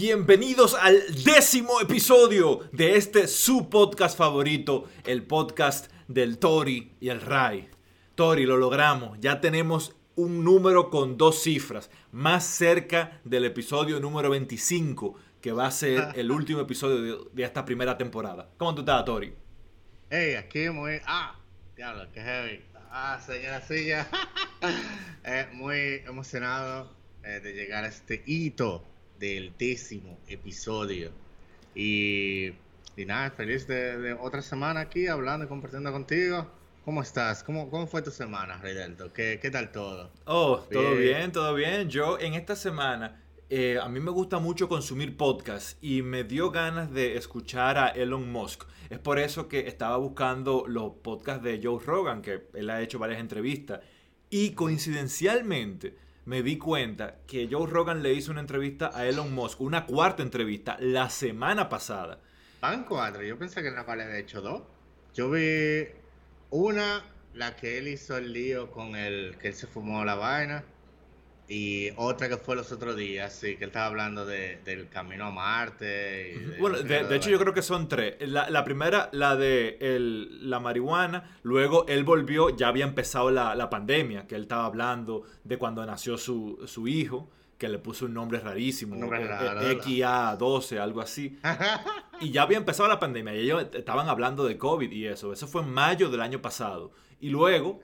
Bienvenidos al décimo episodio de este su podcast favorito, el podcast del Tori y el Rai. Tori, lo logramos. Ya tenemos un número con dos cifras, más cerca del episodio número 25, que va a ser el último episodio de, esta primera temporada. ¿Cómo tú estás, Tori? Hey, aquí muy... Ah, diablo, qué heavy. Ah, señora Silla. eh, muy emocionado eh, de llegar a este hito del décimo episodio. Y, y nada, feliz de, otra semana aquí hablando y compartiendo contigo. ¿Cómo estás? ¿Cómo, cómo fue tu semana, Ridelto? ¿Qué, ¿Qué tal todo? Oh, todo bien, todo bien. Yo en esta semana, eh, a mí me gusta mucho consumir podcasts y me dio ganas de escuchar a Elon Musk. Es por eso que estaba buscando los podcasts de Joe Rogan, que él ha hecho varias entrevistas. Y coincidencialmente me di cuenta que Joe Rogan le hizo una entrevista a Elon Musk, una cuarta entrevista, la semana pasada. Van cuatro, yo pensé que nada más le había hecho dos. Yo vi una, la que él hizo el lío con el que él se fumó la vaina. Y otra que fue los otros días, sí, que él estaba hablando del camino a Marte. bueno, de, hecho yo creo que son tres. La, primera, la de la marihuana, luego él volvió, ya había empezado la, pandemia, que él estaba hablando de cuando nació su, su hijo, que le puso un nombre rarísimo, XA12, algo así. y ya había empezado la pandemia y ellos estaban hablando de COVID y eso. Eso fue en mayo del año pasado. Y luego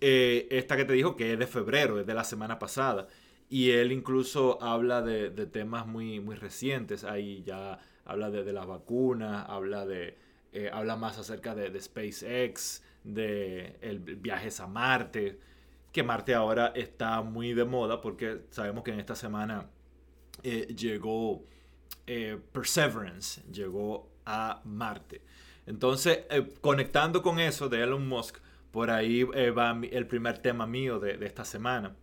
eh, esta que te dijo que es de febrero, es de la semana pasada. Y él incluso habla de, temas muy, muy recientes. Ahí ya habla de, las vacunas, habla. Eh, habla más acerca de, de, SpaceX, de el viajes a Marte, que Marte ahora está muy de moda porque sabemos que en esta semana eh, llegó Perseverance, llegó a Marte. Entonces, conectando con eso de Elon Musk, por ahí eh, va el primer tema mío de, esta semana.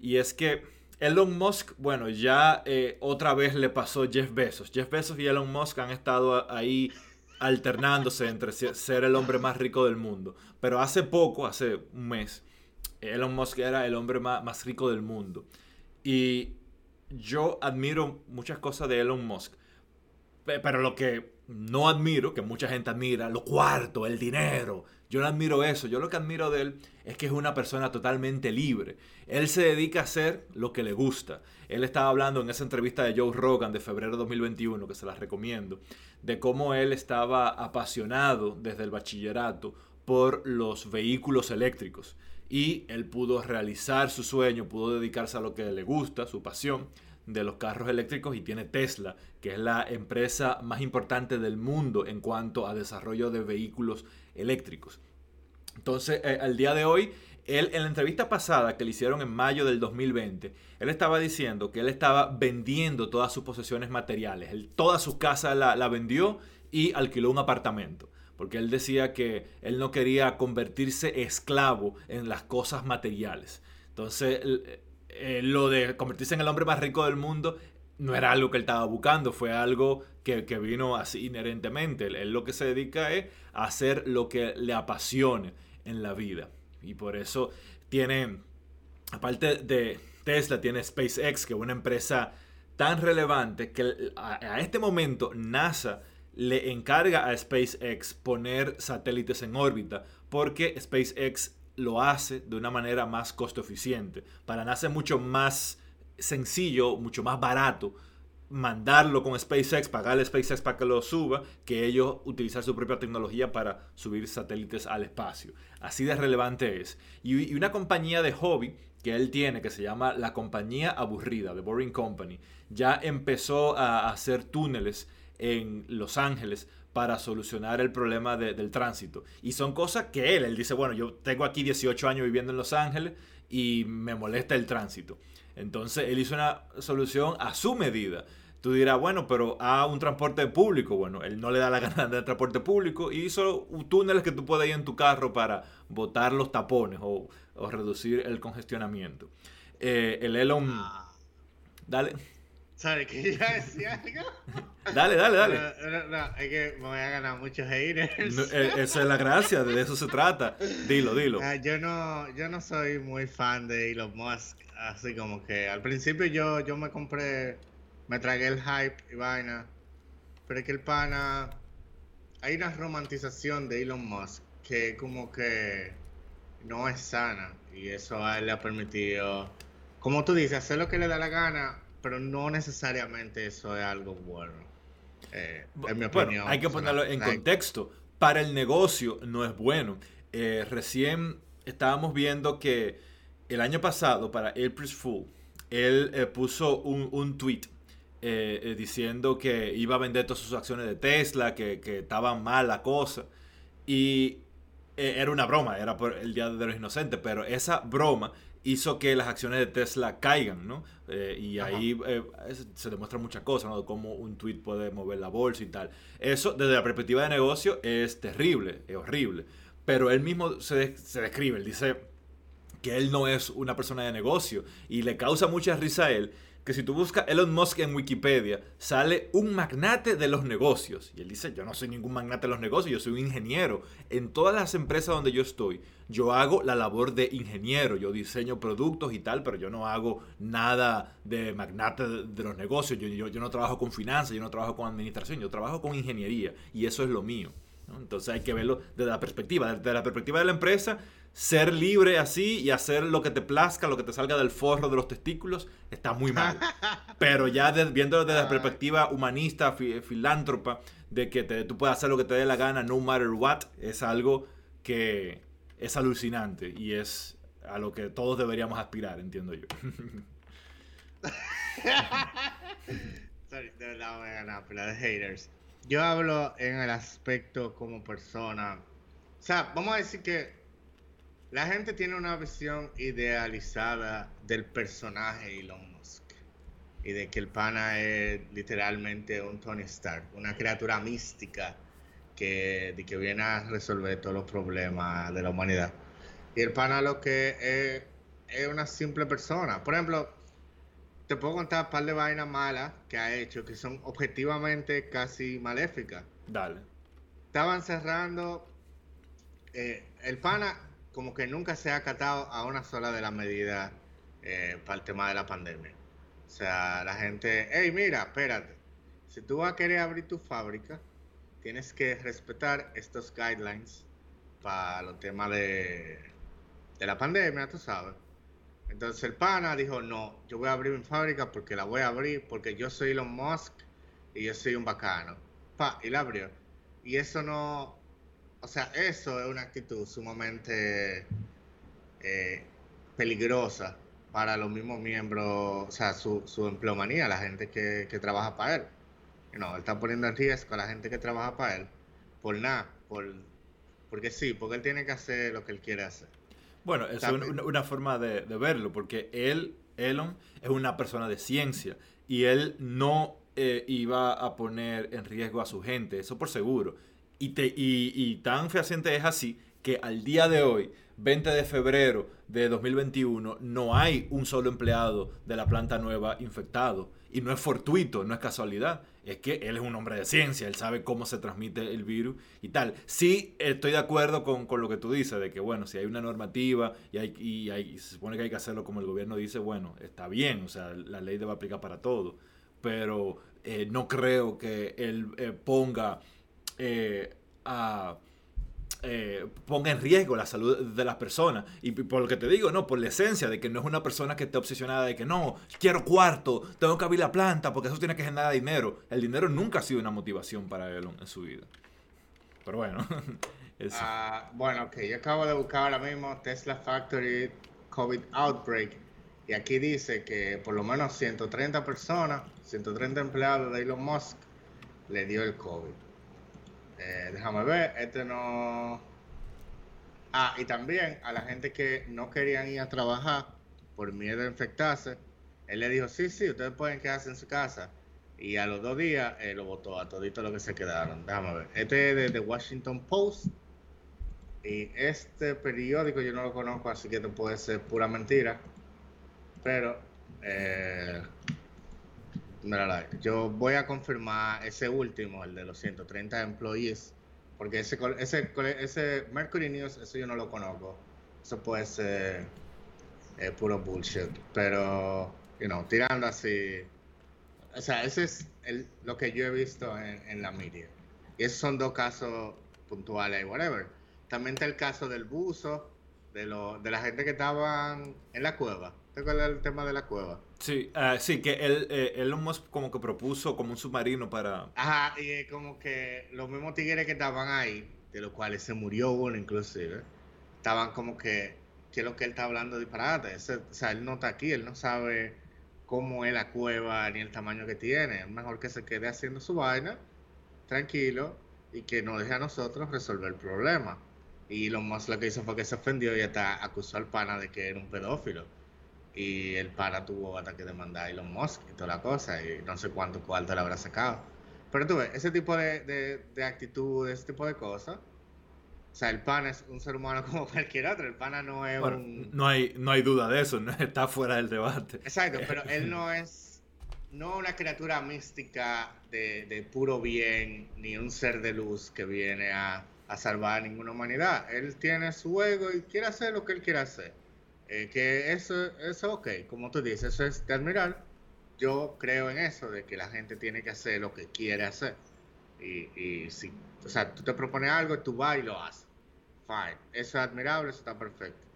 Y es que Elon Musk, bueno, ya eh, otra vez le pasó Jeff Bezos. Jeff Bezos y Elon Musk han estado ahí alternándose entre ser el hombre más rico del mundo. Pero hace poco, hace un mes, Elon Musk era el hombre más, más rico del mundo. Y yo admiro muchas cosas de Elon Musk. Pero lo que no admiro, que mucha gente admira, lo cuarto, el dinero, yo no admiro eso. Yo lo que admiro de él es que es una persona totalmente libre. Él se dedica a hacer lo que le gusta. Él estaba hablando en esa entrevista de Joe Rogan de febrero de 2021, que se la recomiendo, de cómo él estaba apasionado desde el bachillerato por los vehículos eléctricos. Y él pudo realizar su sueño, pudo dedicarse a lo que le gusta, su pasión de los carros eléctricos y tiene Tesla, que es la empresa más importante del mundo en cuanto a desarrollo de vehículos eléctricos. Entonces, eh, al día de hoy, él en la entrevista pasada que le hicieron en mayo del 2020, él estaba diciendo que él estaba vendiendo todas sus posesiones materiales. Toda su casa la, la vendió y alquiló un apartamento. Porque él decía que él no quería convertirse esclavo en las cosas materiales. Entonces, eh, lo de convertirse en el hombre más rico del mundo no era algo que él estaba buscando, fue algo que, vino así inherentemente. Él, lo que se dedica es a hacer lo que le apasione en la vida. Y por eso tiene, aparte de Tesla, tiene SpaceX, que es una empresa tan relevante que a, este momento NASA le encarga a SpaceX poner satélites en órbita porque SpaceX lo hace de una manera más costo eficiente. Para NASA es mucho más sencillo, mucho más barato mandarlo con SpaceX, pagarle a SpaceX para que lo suba, que ellos utilizar su propia tecnología para subir satélites al espacio. Así de relevante es. Y, una compañía de hobby que él tiene, que se llama la compañía aburrida, The Boring Company, ya empezó a hacer túneles en Los Ángeles para solucionar el problema del tránsito. Y son cosas que él, él dice, bueno, yo tengo aquí 18 años viviendo en Los Ángeles y me molesta el tránsito. Entonces él hizo una solución a su medida. Tú dirás, bueno, pero a un transporte público. Bueno, él no le da la gana de transporte público y hizo túneles que tú puedes ir en tu carro para botar los tapones o, reducir el congestionamiento. Eh, el Elon... Ah. Dale. ¿Sabes qué iba a decir algo? dale, dale, dale. No, no, es que me voy a ganar muchos haters. Eh, esa es la gracia, de eso se trata. Dilo, dilo. Ah, yo, no, yo no soy muy fan de Elon Musk. Así como que al principio yo, yo me compré me tragué el hype y vaina. Pero es que el pana. Hay una romantización de Elon Musk que como que no es sana. Y eso a él le ha permitido, como tú dices, hacer lo que le da la gana, pero no necesariamente eso es algo bueno. Eh, en mi opinión. hay que ponerlo en contexto. Para el negocio no es bueno. Eh, recién estábamos viendo que el año pasado, para April Fool, él eh, puso un, un tweet eh, diciendo que iba a vender todas sus acciones de Tesla, que, que estaba mal la cosa. Y era una broma, era por el Día de los Inocentes, pero esa broma hizo que las acciones de Tesla caigan, ¿no? y ahí se demuestra muchas cosas, ¿no? Cómo un tweet puede mover la bolsa y tal. Eso, desde la perspectiva de negocio, es terrible, es horrible. Pero él mismo se, se describe, él dice que él no es una persona de negocio y le causa mucha risa a él que si tú buscas Elon Musk en Wikipedia, sale un magnate de los negocios. Y él dice, yo no soy ningún magnate de los negocios, yo soy un ingeniero. En todas las empresas donde yo estoy, yo hago la labor de ingeniero, yo diseño productos y tal, pero yo no hago nada de magnate de, los negocios, yo, yo, no trabajo con finanzas, yo no trabajo con administración, yo trabajo con ingeniería y eso es lo mío. Entonces hay que verlo desde la perspectiva, desde la perspectiva de la empresa, ser libre así y hacer lo que te plazca, lo que te salga del forro de los testículos, está muy mal. Pero ya viendo desde la perspectiva humanista, filántropa, de que tú puedes hacer lo que te dé la gana, no matter what, es algo que es alucinante y es a lo que todos deberíamos aspirar, entiendo yo. Sorry, de verdad voy a ganar, de haters yo hablo en el aspecto como persona. O sea, vamos a decir que la gente tiene una visión idealizada del personaje Elon Musk. Y de que el pana es literalmente un Tony Stark, una criatura mística que, de que viene a resolver todos los problemas de la humanidad. Y el pana lo que es, es una simple persona. Por ejemplo, te puedo contar un par de vainas malas que ha hecho que son objetivamente casi maléficas. Dale. Estaban cerrando. Eh, el pana, como que nunca se ha acatado a una sola de las medidas eh, para el tema de la pandemia. O sea, la gente, hey, mira, espérate. Si tú vas a querer abrir tu fábrica, tienes que respetar estos guidelines para los temas de, de la pandemia, tú sabes. Entonces el pana dijo, no, yo voy a abrir mi fábrica porque la voy a abrir, porque yo soy Elon Musk y yo soy un bacano. Pa, y la abrió. Y eso no, o sea, eso es una actitud sumamente eh, peligrosa para los mismos miembros, o sea, su, su empleomanía, la gente que, que trabaja para él. No, él está poniendo en riesgo a la gente que trabaja para él por nada, por, porque sí, porque él tiene que hacer lo que él quiere hacer. Bueno, es una, forma de, verlo, porque él, Elon, es una persona de ciencia y él no eh, iba a poner en riesgo a su gente, eso por seguro. Y, te, y, y tan fehaciente es así que al día de hoy, 20 de febrero de 2021, no hay un solo empleado de la planta nueva infectado. Y no es fortuito, no es casualidad. Es que él es un hombre de ciencia, él sabe cómo se transmite el virus y tal. Sí, estoy de acuerdo con, lo que tú dices, de que bueno, si hay una normativa y, hay, y, se supone que hay que hacerlo como el gobierno dice, bueno, está bien, o sea, la ley debe aplicar para todo. Pero eh, no creo que él eh, ponga eh, a eh, ponga en riesgo la salud de las personas. Y por lo que te digo, no, por la esencia de que no es una persona que esté obsesionada de que no, quiero cuarto, tengo que abrir la planta porque eso tiene que generar dinero. El dinero nunca ha sido una motivación para él en su vida. Pero bueno. Ah, bueno, ok, yo acabo de buscar ahora mismo Tesla Factory COVID Outbreak. Y aquí dice que por lo menos 130 personas, 130 empleados de Elon Musk le dio el COVID. Eh, déjame ver, este no... Ah, y también a la gente que no querían ir a trabajar por miedo a infectarse, él le dijo, sí, sí, ustedes pueden quedarse en su casa. Y a los dos días lo votó a todito lo que se quedaron. Déjame ver. Este es de The Washington Post. Y este periódico yo no lo conozco, así que te puede ser pura mentira. Pero eh, Mira, yo voy a confirmar ese último, el de los 130 employees, porque ese, ese, ese Mercury News, eso yo no lo conozco. Eso puede ser eh, puro bullshit. Pero, you know, tirando así O sea, ese es el, lo que yo he visto en, en la media. Y esos son dos casos puntuales y whatever. También está el caso del buzo, de, lo, de la gente que estaban en la cueva. ¿Te acuerdas del tema de la cueva? Sí, uh, sí, que él, eh, Elon como que propuso como un submarino para... Ajá, y como que los mismos tigres que estaban ahí, de los cuales se murió uno inclusive, estaban como que, ¿qué es lo que él está hablando disparate? O sea, él no está aquí, él no sabe cómo es la cueva ni el tamaño que tiene. Es mejor que se quede haciendo su vaina, tranquilo, y que nos deje a nosotros resolver el problema. Y lo más lo que hizo fue que se ofendió y hasta acusó al pana de que era un pedófilo. Y el pana tuvo hasta que demandar a Elon Musk y toda la cosa, y no sé cuánto cuarto le habrá sacado. Pero tú ves, ese tipo de, de, de actitud, ese tipo de cosas, o sea, el pana es un ser humano como cualquier otro. El pana no es bueno, un. No hay, no hay duda de eso, no está fuera del debate. Exacto, pero él no es. No una criatura mística de, de puro bien, ni un ser de luz que viene a, a, salvar a ninguna humanidad. Él tiene su ego y quiere hacer lo que él quiere hacer. Eh, que eso, eso, ok, como tú dices, eso es de admirar. Yo creo en eso, de que la gente tiene que hacer lo que quiere hacer. Y, y si, o sea, tú te propones algo, tú vas y lo haces. Fine. Eso es admirable, eso está perfecto.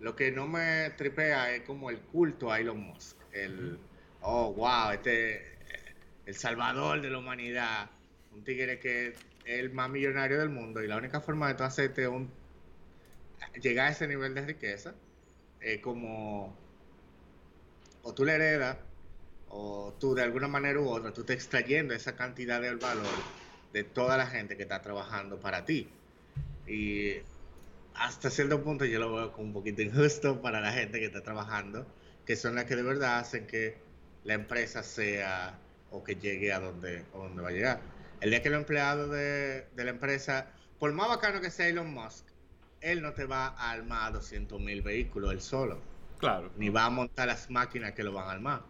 Lo que no me tripea es como el culto a Elon Musk. El, oh, wow, este, el salvador de la humanidad. Un tigre que es el más millonario del mundo y la única forma de tú hacerte un, llegar a ese nivel de riqueza es como, o tú le heredas, o tú de alguna manera u otra, tú te extrayendo esa cantidad de valor de toda la gente que está trabajando para ti. Y hasta cierto punto yo lo veo como un poquito injusto para la gente que está trabajando, que son las que de verdad hacen que la empresa sea o que llegue a donde, a donde va a llegar. El día que el empleado de, de, la empresa, por más bacano que sea Elon Musk, él no te va a armar 200 mil vehículos él solo. Claro. Ni va a montar las máquinas que lo van a armar.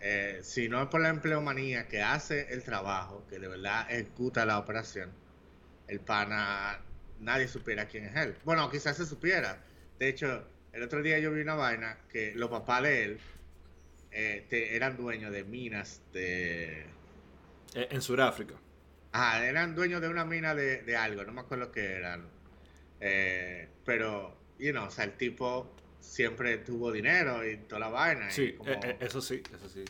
Eh, si no es por la empleomanía que hace el trabajo, que de verdad ejecuta la operación, el pana nadie supiera quién es él. Bueno, quizás se supiera. De hecho, el otro día yo vi una vaina que los papás de él eh, te, eran dueños de minas de... En Sudáfrica. Ajá, eran dueños de una mina de, de algo, no me acuerdo qué eran. Eh, pero, you know, o sea, el tipo siempre tuvo dinero y toda la vaina. Sí, como, eh, eso sí, eso sí.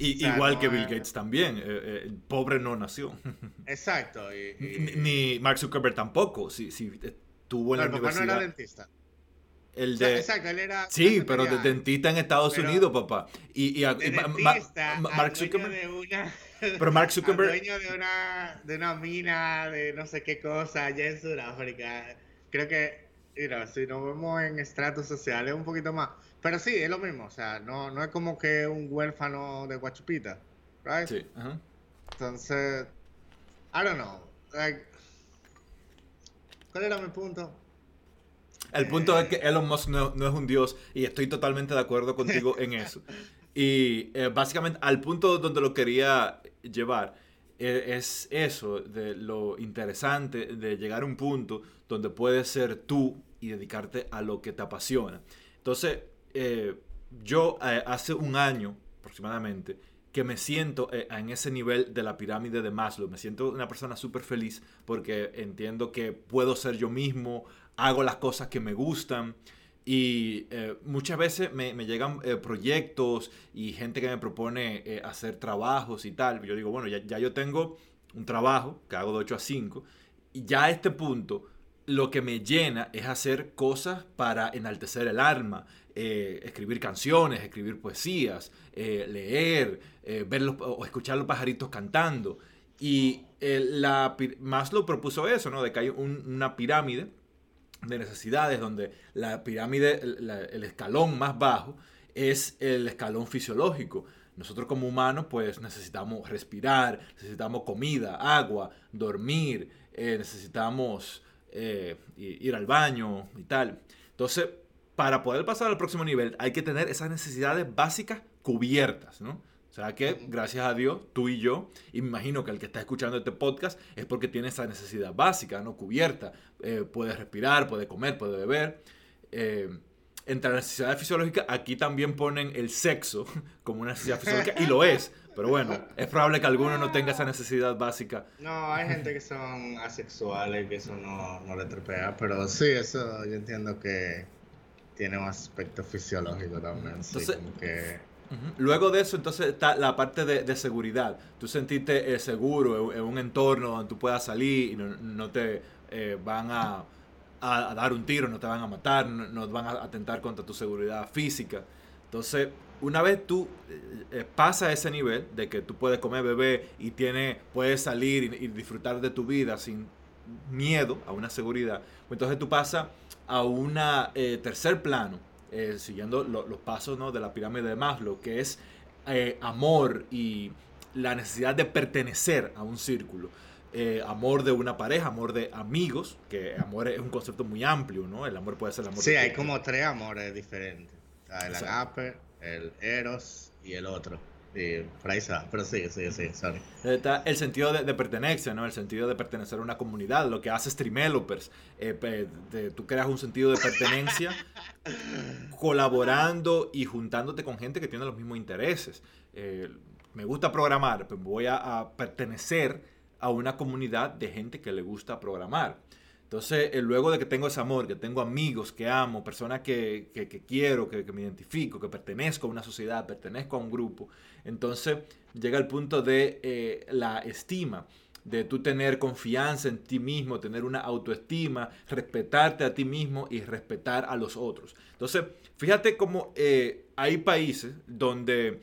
Y, O sea, igual no que Bill es- Gates también, eh, eh, pobre no nació. Exacto. Y, y- ni, ni Mark Zuckerberg tampoco, si, si eh, tuvo en la el papá no era universidad. dentista. el O sea, de, exacto, él era. sí, pero de dentista en Estados Pero- Unidos, papá. Y, y y al Mark Zuckerberg. de una- Pero Mark Zuckerberg. dueño de una, de una mina de no sé qué cosa allá en Sudáfrica. Creo que, know, si nos vemos en estratos sociales, un poquito más. Pero sí, es lo mismo. O sea, no, no es como que un huérfano de Guachupita. Right? Sí, ajá. Entonces, I don't know. Like, ¿Cuál era mi punto? El punto es que Elon Musk no, no es un dios y estoy totalmente de acuerdo contigo en eso. Y eh, básicamente al punto donde lo quería llevar eh, es eso, de lo interesante de llegar a un punto donde puedes ser tú y dedicarte a lo que te apasiona. Entonces, eh, yo hace un año aproximadamente que me siento en ese nivel de la pirámide de Maslow. Me siento una persona súper feliz porque entiendo que puedo ser yo mismo, hago las cosas que me gustan y eh, muchas veces me, me llegan eh, proyectos y gente que me propone eh, hacer trabajos y tal. Yo digo, bueno, ya, ya yo tengo un trabajo que hago de 8 a 5 y ya a este punto lo que me llena es hacer cosas para enaltecer el alma, escribir canciones, escribir poesías, leer, ver los- o escuchar los pajaritos cantando. Y la, Maslow propuso eso, ¿no? De que hay un- una pirámide de necesidades donde la pirámide, el, escalón más bajo es el escalón fisiológico. Nosotros como humanos pues necesitamos respirar, necesitamos comida, agua, dormir, eh, necesitamos eh, ir al baño y tal. Entonces, para poder pasar al próximo nivel hay que tener esas necesidades básicas cubiertas, ¿no? O sea que, gracias a Dios, tú y yo, y me imagino que el que está escuchando este podcast es porque tiene esa necesidad básica, ¿no? Cubierta. Eh, puede respirar, puede comer, puede beber. Eh, entre las necesidades fisiológicas, aquí también ponen el sexo como una necesidad fisiológica, y lo es. Pero bueno, es probable que alguno no tenga esa necesidad básica. No, hay gente que son asexuales, que eso no, no le trepea, pero sí, eso yo entiendo que tiene un aspecto fisiológico también. Entonces, como que... Luego de eso, entonces está la parte de, seguridad. Tú sentiste eh, seguro en, un entorno donde tú puedas salir y no, te eh, van a a, dar un tiro, no te van a matar, no, van a atentar contra tu seguridad física. Entonces, una vez tú eh, eh, pasas ese nivel de que tú puedes comer bebé y tiene, puedes salir y, disfrutar de tu vida sin miedo a una seguridad, pues entonces tú pasas a un tercer plano, siguiendo los pasos ¿no? de la pirámide de Maslow, que es amor y la necesidad de pertenecer a un círculo. Eh, amor de una pareja, amor de amigos, que amor es un concepto muy amplio, ¿no? El amor puede ser el amor. Sí, hay como tres amores diferentes. el agape, el eros y el otro. Y por ahí Pero sí, sí, sí, sorry. Está el sentido de, pertenencia, ¿no? El sentido de pertenecer a una comunidad. Lo que hace Streamelopers. Eh, tú creas un sentido de pertenencia colaborando y juntándote con gente que tiene los mismos intereses. Eh, me gusta programar, pues voy a pertenecer a una comunidad de gente que le gusta programar. Entonces, eh, luego de que tengo ese amor, que tengo amigos que amo, personas que, quiero, que, me identifico, que pertenezco a una sociedad, pertenezco a un grupo, entonces llega el punto de eh, la estima, de tú tener confianza en ti mismo, tener una autoestima, respetarte a ti mismo y respetar a los otros. Entonces, fíjate cómo eh, hay países donde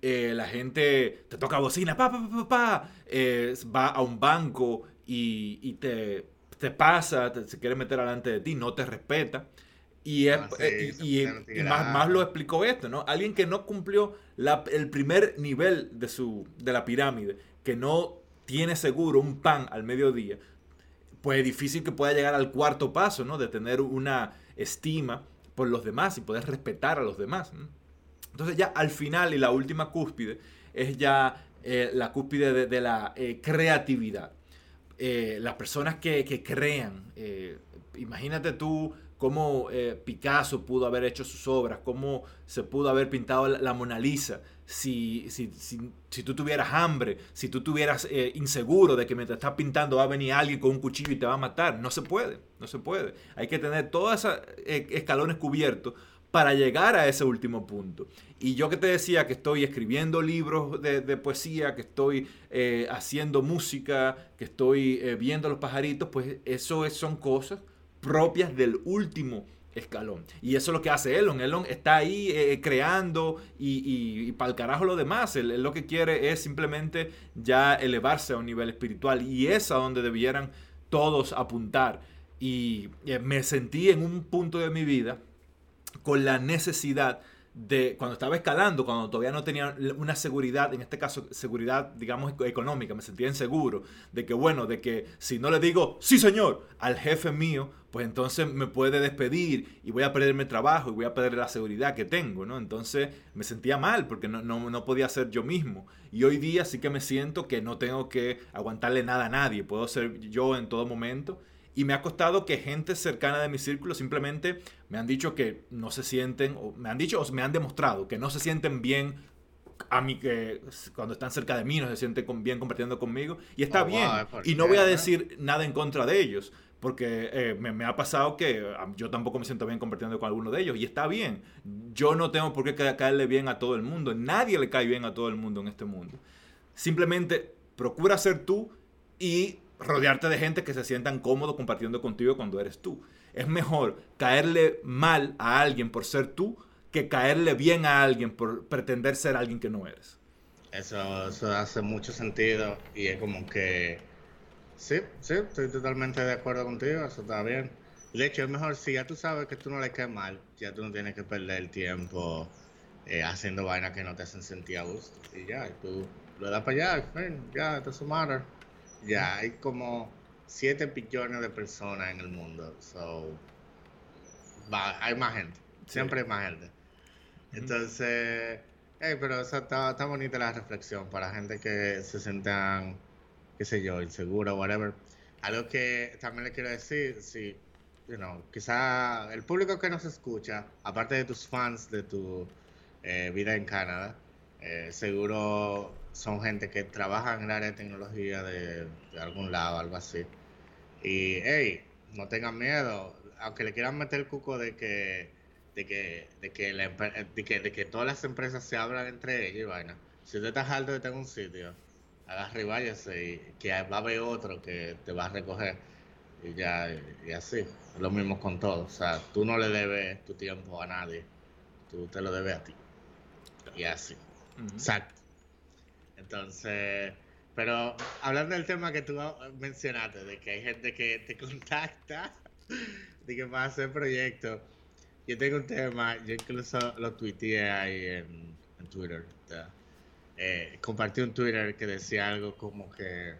eh, la gente te toca bocina, pa, pa, pa, pa, eh, va a un banco y, te, te, pasa, se quiere meter delante de ti, no te respeta. Y, ah, eh, y, más, más, lo explicó esto, ¿no? Alguien que no cumplió el primer nivel de, su, de la pirámide, que no tiene seguro un pan al mediodía, pues es difícil que pueda llegar al cuarto paso, ¿no? De tener una estima por los demás y poder respetar a los demás. Entonces ya al final y la última cúspide es ya eh, la cúspide de, la eh, creatividad. Eh, las personas que, crean, imagínate tú cómo Picasso pudo haber hecho sus obras, cómo se pudo haber pintado la, Mona Lisa, si, si, si, tú tuvieras hambre, si tú tuvieras inseguro de que mientras estás pintando va a venir alguien con un cuchillo y te va a matar. No se puede, no se puede. Hay que tener todos esos escalones cubiertos para llegar a ese último punto. Y yo que te decía que estoy escribiendo libros de, poesía, que estoy eh, haciendo música, que estoy eh, viendo los pajaritos, pues eso son cosas propias del último escalón. Y eso es lo que hace Elon. Elon está ahí eh, creando y, para el carajo lo demás. Él, lo que quiere es simplemente ya elevarse a un nivel espiritual. Y es a donde debieran todos apuntar. Y me sentí en un punto de mi vida con la necesidad de cuando estaba escalando, cuando todavía no tenía una seguridad, en este caso seguridad, digamos, económica, me sentía inseguro, de que bueno, de que si no le digo, sí señor, al jefe mío, pues entonces me puede despedir y voy a perderme trabajo y voy a perder la seguridad que tengo, ¿no? Entonces me sentía mal porque no, no, no podía ser yo mismo. Y hoy día sí que me siento que no tengo que aguantarle nada a nadie, puedo ser yo en todo momento y me ha costado que gente cercana de mi círculo simplemente me han dicho que no se sienten, o me han dicho o me han demostrado que no se sienten bien a mí que cuando están cerca de mí no se sienten bien compartiendo conmigo y está oh, bien. y no voy a decir nada en contra de ellos porque eh, me, ha pasado que yo tampoco me siento bien compartiendo con alguno de ellos y está bien. Yo no tengo por qué caerle bien a todo el mundo nadie le cae bien a todo el mundo en este mundo. Simplemente procura ser tú y rodearte de gente que se sientan cómodos compartiendo contigo cuando eres tú. Es mejor caerle mal a alguien por ser tú que caerle bien a alguien por pretender ser alguien que no eres. Eso, eso hace mucho sentido y es como que... Sí, sí, estoy totalmente de acuerdo contigo, eso está bien. De hecho, es mejor si ya tú sabes que tú no le caes mal, ya tú no tienes que perder el tiempo eh, haciendo vainas que no te hacen sentir a gusto. Y ya, tú lo das para allá, ya, it doesn't matter ya hay como 7 billones de personas en el mundo. So, hay más gente. Siempre hay más gente. Entonces, pero está, está, bonita la reflexión para gente que se sientan, qué sé yo, insegura o whatever. Algo que también le quiero decir, si you know, quizá el público que nos escucha, aparte de tus fans de tu eh, vida en Canadá, eh, seguro son gente que trabaja en el área de tecnología de, de algún lado, algo así. Y, hey, no tengan miedo, aunque le quieran meter el cuco de que de que de que, la, de que, de que todas las empresas se hablan entre ellas y vaina. Si usted está alto de estar en un sitio, agarre y váyase y que va a haber otro que te va a recoger y ya y así. Lo mismo con todo, o sea, tú no le debes tu tiempo a nadie, tú te lo debes a ti. Y así. Exacto. Entonces, pero hablando del tema que tú mencionaste, de que hay gente que te contacta, de que va a hacer proyectos, yo tengo un tema, yo incluso lo tuiteé ahí en, Twitter. Eh, compartí un Twitter que decía algo como que,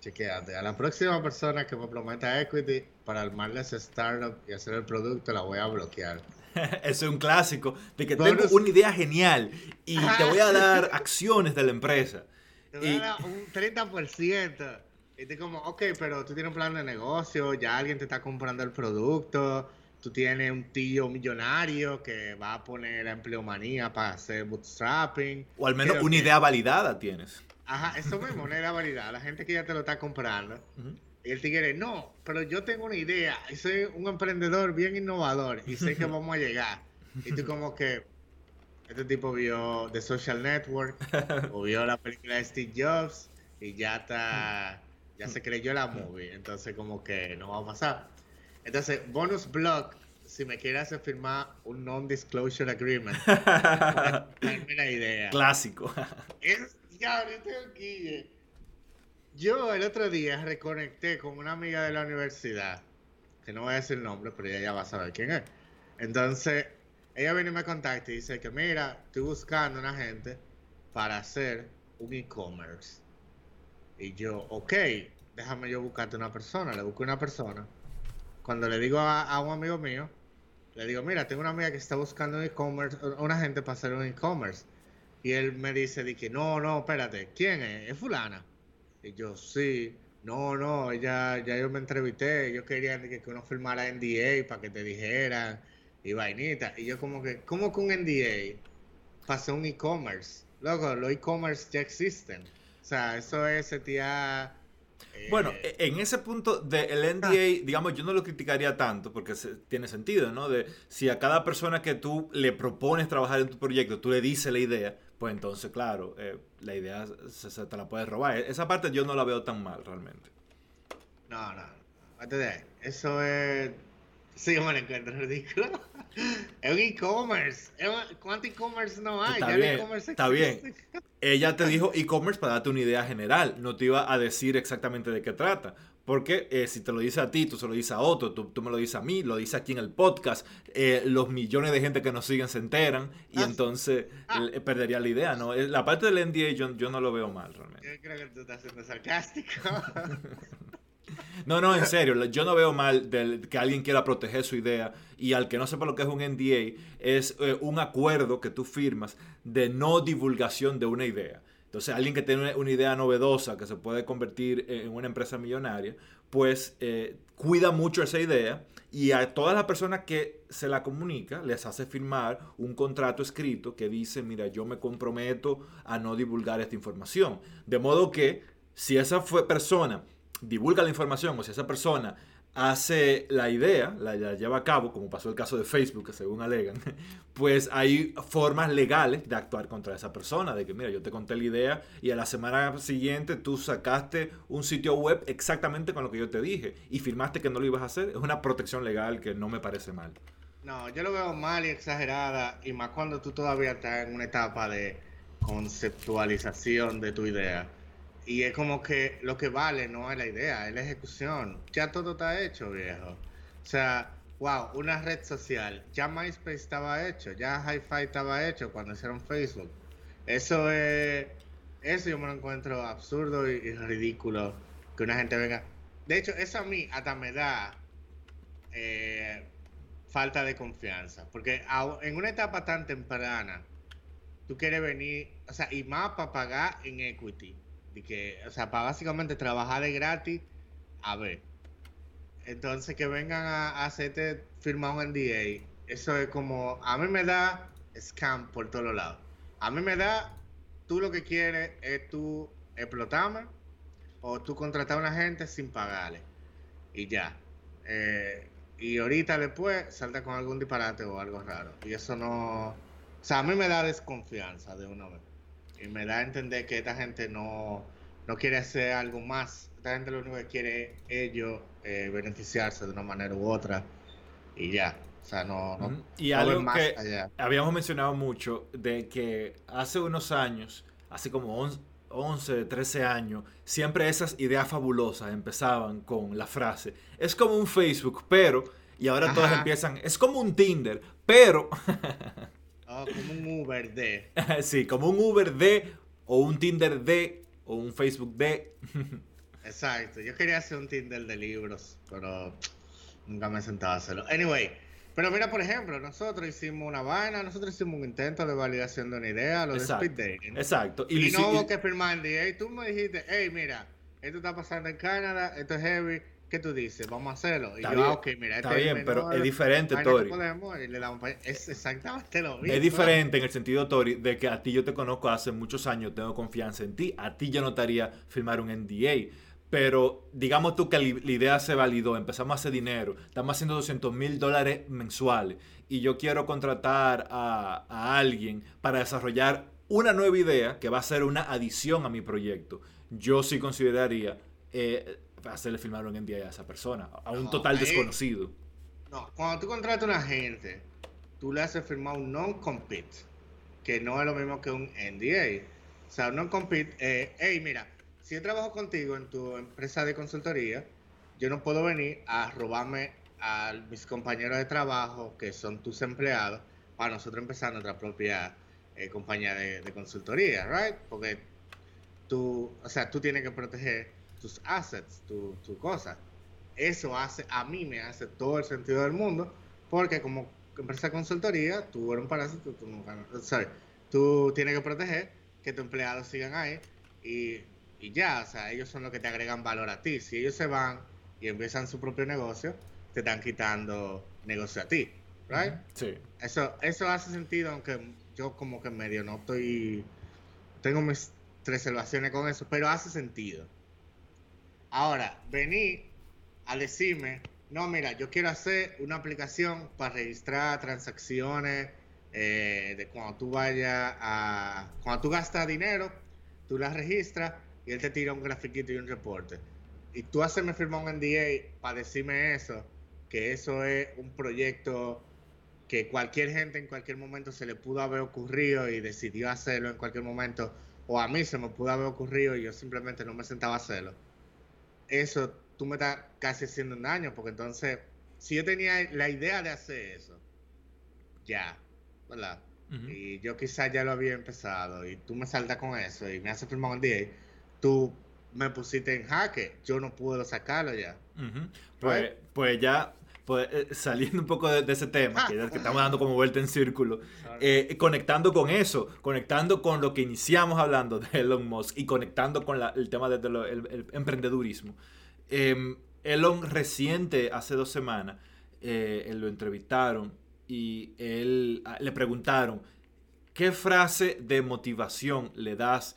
chequeate, a la próxima persona que me prometa equity para armarle ese startup y hacer el producto, la voy a bloquear. Eso es un clásico, de que tengo una idea genial y te voy a dar acciones de la empresa. Te voy a dar un 30%. Y te como, ok, pero tú tienes un plan de negocio, ya alguien te está comprando el producto, tú tienes un tío millonario que va a poner empleomanía para hacer bootstrapping. O al menos una idea validada tienes. Ajá, eso mismo, una idea validada. La gente que ya te lo está comprando. Y el tigre, no, pero yo tengo una idea. Y soy un emprendedor bien innovador y sé que vamos a llegar. Y tú como que, este tipo vio The Social Network o vio la película de Steve Jobs y ya está, ya se creyó la movie, entonces como que no va a pasar. Entonces, bonus blog, si me quieres hacer firmar un non-disclosure agreement, la idea. Clásico. Es, ya, yo tengo aquí. Yo el otro día reconecté con una amiga de la universidad, que no voy a decir el nombre, pero ella ya va a saber quién es. Entonces, ella viene y me contacta y dice que mira, estoy buscando una gente para hacer un e-commerce. Y yo, ok, déjame yo buscarte una persona. Le busco una persona. Cuando le digo a, un amigo mío, le digo, mira, tengo una amiga que está buscando un e-commerce, una gente para hacer un e-commerce. Y él me dice, no, no, espérate, ¿quién es? ¿Es fulana? Y yo, sí. No, no, ya, ya yo me entrevisté, yo quería que, que uno firmara NDA para que te dijeran y vainita. Y yo como que, ¿cómo con NDA pasó un e-commerce? Luego, los e-commerce ya existen. O sea, eso es setear... Eh, bueno, e, en ese punto del NDA, ah. digamos, yo no lo criticaría tanto porque tiene sentido, ¿no? De si a cada persona que tú le propones trabajar en tu proyecto, tú le dices la idea, pues entonces, claro, eh, la idea se, te la puedes robar. E, esa parte yo no la veo tan mal realmente. No, no. Eso es Sí, me lo encuentro ridículo. Es un e-commerce. ¿Cuánto e-commerce no hay? Está bien. está bien. Ella te dijo e-commerce para darte una idea general. No te iba a decir exactamente de qué trata. Porque eh, si te lo dice a ti, tú se lo dices a otro, tú, tú me lo dices a mí, lo dices aquí en el podcast, eh, los millones de gente que nos siguen se enteran y ah, entonces ah. perdería la idea, ¿no? Eh, la parte del NDA yo, yo no lo veo mal realmente. Yo creo que tú estás siendo sarcástico. No, no, en serio, yo no veo mal del, que alguien quiera proteger su idea y al que no sepa lo que es un NDA, es eh, un acuerdo que tú firmas de no divulgación de una idea. Entonces, alguien que tiene una idea novedosa que se puede convertir en una empresa millonaria, pues eh, cuida mucho esa idea y a todas las personas que se la comunica les hace firmar un contrato escrito que dice, mira, yo me comprometo a no divulgar esta información. De modo que si esa fue persona divulga la información o si esa persona hace la idea, la, lleva a cabo, como pasó el caso de Facebook, que según alegan, pues hay formas legales de actuar contra esa persona, de que mira, yo te conté la idea y a la semana siguiente tú sacaste un sitio web exactamente con lo que yo te dije y firmaste que no lo ibas a hacer, es una protección legal que no me parece mal. No, yo lo veo mal y exagerada, y más cuando tú todavía estás en una etapa de conceptualización de tu idea y es como que lo que vale no es la idea, es la ejecución. Ya todo está hecho, viejo. O sea, wow, una red social. Ya MySpace estaba hecho, ya HiFi estaba hecho cuando hicieron Facebook. Eso es. Eso yo me lo encuentro absurdo y, ridículo. Que una gente venga. De hecho, eso a mí hasta me da eh, falta de confianza. Porque en una etapa tan temprana, tú quieres venir, o sea, y más para pagar en equity que, o sea, para básicamente trabajar de gratis, a ver, entonces que vengan a, hacerte firmar un NDA, eso es como, a mí me da scam por todos lados. A mí me da, tú lo que quieres es tú explotarme o tú contratar a una gente sin pagarle. Y ya. Eh, y ahorita después salta con algún disparate o algo raro. Y eso no... O sea, a mí me da desconfianza de uno vez. Y me da a entender que esta gente no, no quiere hacer algo más. Esta gente lo único que quiere es ellos eh, beneficiarse de una manera u otra. Y ya. O sea, no, no, y algo que habíamos mencionado mucho de que hace unos años, hace como 11, 13 años, siempre esas ideas fabulosas empezaban con la frase, es como un Facebook, pero, y ahora todas empiezan, es como un Tinder, pero... oh, como un Uber de. sí, como un Uber de, o un Tinder de, o un Facebook de. Exacto, yo quería hacer un Tinder de libros, pero nunca me he sentado a hacerlo. Anyway, pero mira, por ejemplo, nosotros hicimos una vaina, nosotros hicimos un intento de validación de una idea, lo de speed dating. Exacto. Y, no hubo que firmar el día. Y tú me dijiste, hey, mira, esto está pasando en Canadá, esto es heavy. ¿Qué tú dices? Vamos a hacerlo. Y yo, bien, ok, mira, está este bien, pero es diferente, Tori. es exactamente lo mismo. Es diferente en el sentido, Tori, de que a ti yo te conozco hace muchos años, tengo confianza en ti. A ti yo notaría firmar un NDA pero digamos tú que la idea se validó, empezamos a hacer dinero, estamos haciendo 200 mil dólares mensuales y yo quiero contratar a, alguien para desarrollar una nueva idea que va a ser una adición a mi proyecto. Yo sí consideraría eh, hacerle firmar un NDA a esa persona, a un total desconocido. No, cuando tú contratas a una gente, tú le haces firmar un non-compete, que no es lo mismo que un NDA. O sea, un non-compete, eh, hey, mira, si yo trabajo contigo en tu empresa de consultoría, yo no puedo venir a robarme a mis compañeros de trabajo, que son tus empleados, para nosotros empezar nuestra propia eh, compañía de, consultoría, ¿right? Porque tú, o sea, tú tienes que proteger tus assets, tu, tu cosa. Eso hace, a mí me hace todo el sentido del mundo, porque como empresa de consultoría, tú eres un parásito, tú, tú tienes que proteger que tus empleados sigan ahí y y ya, o sea, ellos son los que te agregan valor a ti. Si ellos se van y empiezan su propio negocio, te están quitando negocio a ti, ¿right? Sí. Eso, eso hace sentido, aunque yo como que medio no estoy, tengo mis reservaciones con eso, pero hace sentido. Ahora, vení a decirme, no, mira, yo quiero hacer una aplicación para registrar transacciones eh, de cuando tú vayas a, cuando tú gastas dinero, tú las registras y él te tira un grafiquito y un reporte. Y tú hacerme firmar un NDA para decirme eso, que eso es un proyecto que cualquier gente en cualquier momento se le pudo haber ocurrido y decidió hacerlo en cualquier momento, o a mí se me pudo haber ocurrido y yo simplemente no me sentaba a hacerlo. Eso tú me estás casi haciendo un daño, porque entonces, si yo tenía la idea de hacer eso, ya, ¿verdad? Y yo quizás ya lo había empezado y tú me saltas con eso y me haces firmar un NDA tú me pusiste en jaque, yo no puedo sacarlo ya. pues, pues ya, pues, eh, saliendo un poco de, ese tema, que, estamos dando como vuelta en círculo, eh, conectando con eso, conectando con lo que iniciamos hablando de Elon Musk y conectando con el tema del de el, emprendedurismo. Em, Elon reciente, hace dos semanas, eh, lo entrevistaron y él ah, le preguntaron, ¿qué frase de motivación le das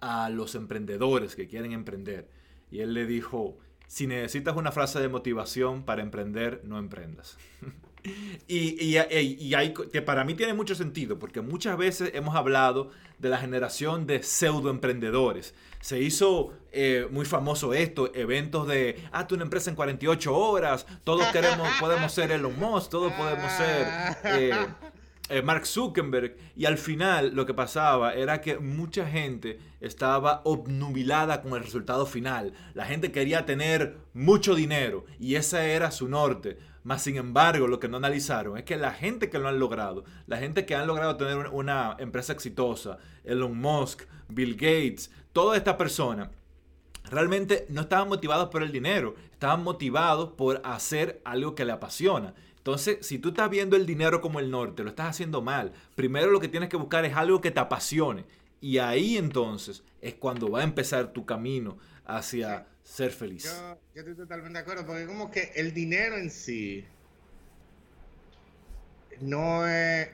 a los emprendedores que quieren emprender. Y él le dijo, si necesitas una frase de motivación para emprender, no emprendas. y, y, y, hay, que para mí tiene mucho sentido, porque muchas veces hemos hablado de la generación de pseudo emprendedores. Se hizo eh, muy famoso esto, eventos de, ah, tú una empresa en 48 horas, todos queremos, podemos ser Elon Musk, todos podemos ser... Eh, eh, Mark Zuckerberg. Y al final lo que pasaba era que mucha gente estaba obnubilada con el resultado final. La gente quería tener mucho dinero y ese era su norte. Más sin embargo, lo que no analizaron es que la gente que lo han logrado, la gente que han logrado tener una empresa exitosa, Elon Musk, Bill Gates, toda esta persona, realmente no estaban motivados por el dinero, estaban motivados por hacer algo que le apasiona. Entonces, si tú estás viendo el dinero como el norte, lo estás haciendo mal. Primero lo que tienes que buscar es algo que te apasione. Y ahí entonces es cuando va a empezar tu camino hacia ser feliz. Yo, yo estoy totalmente de acuerdo, porque como que el dinero en sí no es...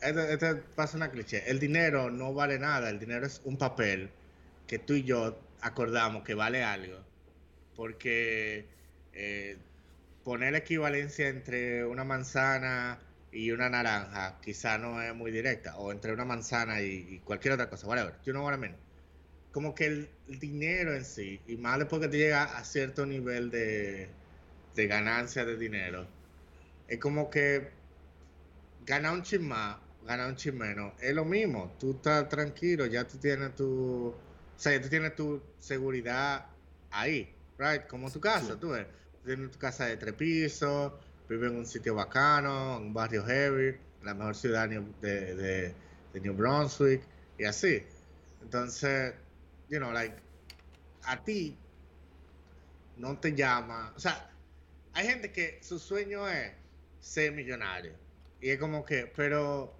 Esto, esto pasa una cliché. El dinero no vale nada, el dinero es un papel que tú y yo acordamos que vale algo. Porque eh, poner equivalencia entre una manzana y una naranja quizá no es muy directa, o entre una manzana y, y cualquier otra cosa, whatever, you know what I mean. Como que el, el dinero en sí, y más después que te llega a cierto nivel de, de ganancia de dinero, es como que ganar un chin más, ganar un chin menos, es lo mismo, tú estás tranquilo, ya tú tienes tu, o sea, ya tú tienes tu seguridad ahí, right, como tu casa, Sí. tú ves, tú tienes tu casa de tres pisos, vive en un sitio bacano, en un barrio heavy, la mejor ciudad de, de, de- New Brunswick, y así. Entonces, you know, like, a ti no te llama, o sea, hay gente que su sueño es ser millonario, y es como que, pero,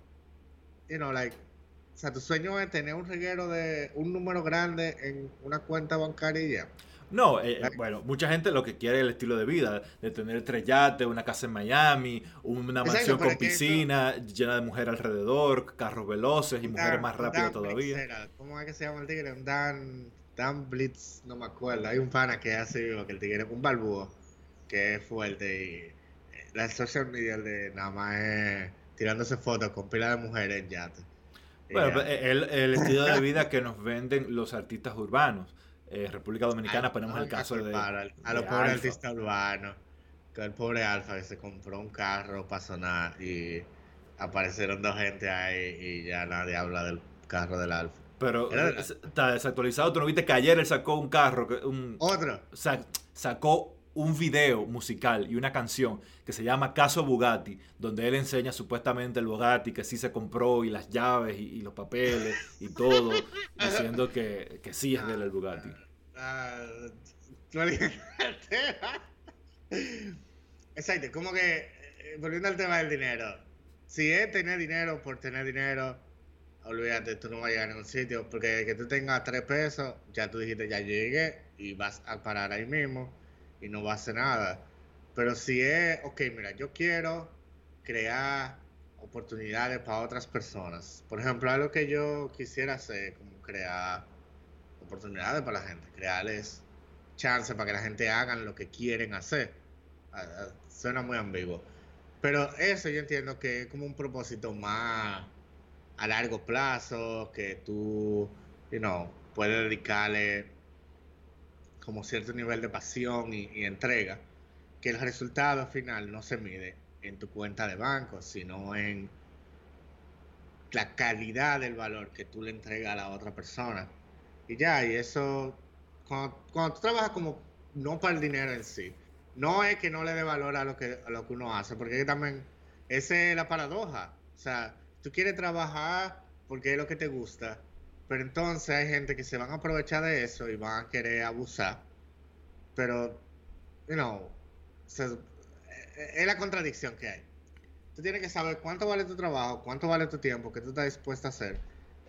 you know, like, o sea, tu sueño es tener un reguero de un número grande en una cuenta bancaria. No, eh, bueno, mucha gente lo que quiere es el estilo de vida, de tener tres yates, una casa en Miami, una Exacto, mansión con eso- piscina, llena de mujeres alrededor, carros veloces y mujeres más rápidas todavía. ¿Cómo es que se llama el tigre? Un Dan, Dan Blitz, no me acuerdo. Hay un pana que hace vivo que el tigre, un balbúo, que es fuerte y eh, la social media de nada más es tirándose fotos con pila de mujeres en yate. Bueno, pues, el, el estilo de vida que nos venden los artistas urbanos. Eh, República Dominicana Ay, ponemos el caso de, culpar al- a los de pobres artistas urbanos, que el pobre Alfa que se compró un carro para sonar y aparecieron dos gente ahí y ya nadie habla del carro del Alfa. Pero Era de eh, está desactualizado. Tú no viste que ayer él sacó un carro, un, Otro. sa- sacó un video musical y una canción que se llama Caso Bugatti, donde él enseña supuestamente el Bugatti que sí se compró y las llaves y, y los papeles y todo, diciendo que, que sí es de él el Bugatti. Ah, tema. Exacto, como que eh, volviendo al tema del dinero. Si es tener dinero por tener dinero, olvídate, tú no vas a llegar a ningún sitio. Porque que tú tengas tres pesos, ya tú dijiste, ya llegué y vas a parar ahí mismo y no vas a hacer nada. Pero si es, ok, mira, yo quiero crear oportunidades para otras personas. Por ejemplo, algo que yo quisiera hacer, como crear oportunidades para la gente, crearles chance para que la gente hagan lo que quieren hacer. Suena muy ambiguo. Pero eso yo entiendo que es como un propósito más a largo plazo, que tú, you know, puedes dedicarle como cierto nivel de pasión y, y entrega, que el resultado final no se mide en tu cuenta de banco, sino en la calidad del valor que tú le entregas a la otra persona. Y ya, y eso, cuando, cuando tú trabajas como, no para el dinero en sí, no es que no le dé valor a lo que, a lo que uno hace, porque también, esa es la paradoja. O sea, tú quieres trabajar porque es lo que te gusta, pero entonces hay gente que se van a aprovechar de eso y van a querer abusar. Pero, you know, se- es la contradicción que hay. Tú tienes que saber cuánto vale tu trabajo, cuánto vale tu tiempo, que tú estás dispuesto a hacer,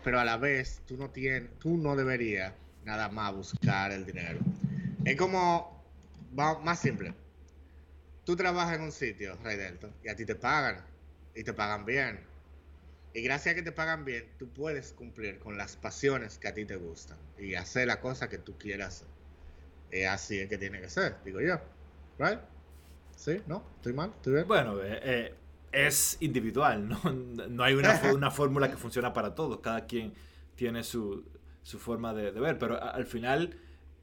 pero a la vez tú no tienes, tú no deberías nada más buscar el dinero. Es como, más simple. Tú trabajas en un sitio, Rey Delta, y a ti te pagan, y te pagan bien. Y gracias a que te pagan bien, tú puedes cumplir con las pasiones que a ti te gustan y hacer la cosa que tú quieras hacer. Es así es que tiene que ser, digo yo. ¿Right? ¿Sí? ¿No? ¿Estoy mal? ¿Estoy bien? Bueno, eh, eh, es individual, ¿no? No hay una, una fórmula que funciona para todos, cada quien tiene su, su forma de, ver, pero al final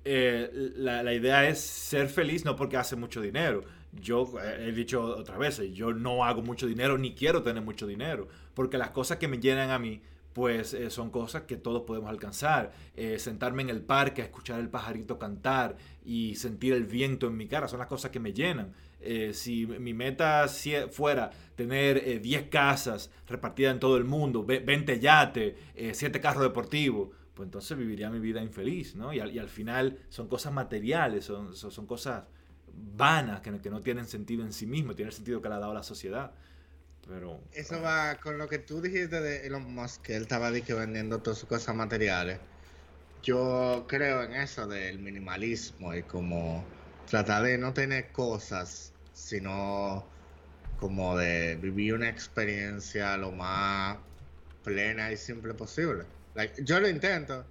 eh, la, la idea es ser feliz no porque hace mucho dinero. Yo eh, he dicho otras veces, yo no hago mucho dinero ni quiero tener mucho dinero, porque las cosas que me llenan a mí, pues eh, son cosas que todos podemos alcanzar. Eh, sentarme en el parque a escuchar el pajarito cantar y sentir el viento en mi cara, son las cosas que me llenan. Eh, si mi meta fuera tener eh, 10 casas repartidas en todo el mundo, ve- 20 yates, 7 carros deportivos, pues entonces viviría mi vida infeliz, ¿no? Y al, final son cosas materiales, son, son cosas vanas que, no- tienen sentido en sí mismo, tienen el sentido que le ha dado la sociedad. pero... Eso va con lo que tú dijiste de Elon Musk, que él estaba vendiendo todas sus cosas materiales. Yo creo en eso del minimalismo y como tratar de no tener cosas, sino como de vivir una experiencia lo más plena y simple posible. yo lo intento,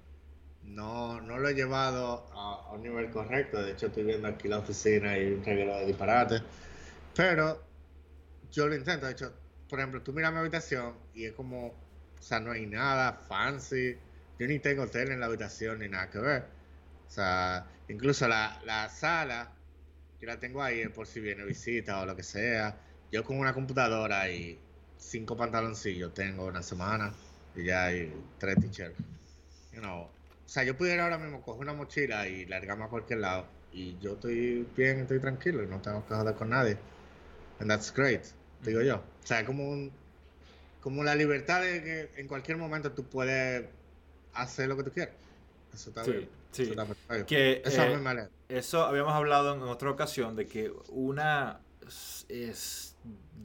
no, no lo he llevado a, un nivel correcto, de hecho estoy viendo aquí la oficina y un regalo de disparate, pero yo lo intento, de hecho, por ejemplo, tú miras mi habitación y es como, o sea, no hay nada fancy, yo ni tengo tele en la habitación ni nada que ver, o sea, incluso la, la sala, yo la tengo ahí por si viene visita o lo que sea, yo con una computadora y cinco pantaloncillos tengo una semana y ya hay tres t-shirts. You know, o sea, yo pudiera ahora mismo coger una mochila y largarme a cualquier lado y yo estoy bien, estoy tranquilo y no tengo que joder con nadie. And that's great, digo yo. O sea, como un, como la libertad de que en cualquier momento tú puedes hacer lo que tú quieras. Eso está bien. Sí. Eso, está que, eso, eh, eso habíamos hablado en otra ocasión de que una es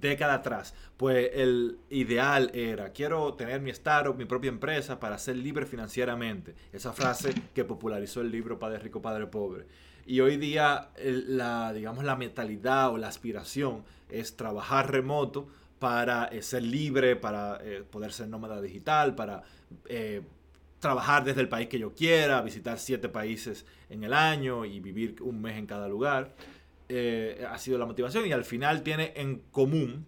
década atrás, pues el ideal era, quiero tener mi startup, mi propia empresa para ser libre financieramente. Esa frase que popularizó el libro Padre Rico, Padre Pobre. Y hoy día la, digamos, la mentalidad o la aspiración es trabajar remoto para eh, ser libre, para eh, poder ser nómada digital, para eh, trabajar desde el país que yo quiera, visitar siete países en el año y vivir un mes en cada lugar. Eh, ha sido la motivación y al final tiene en común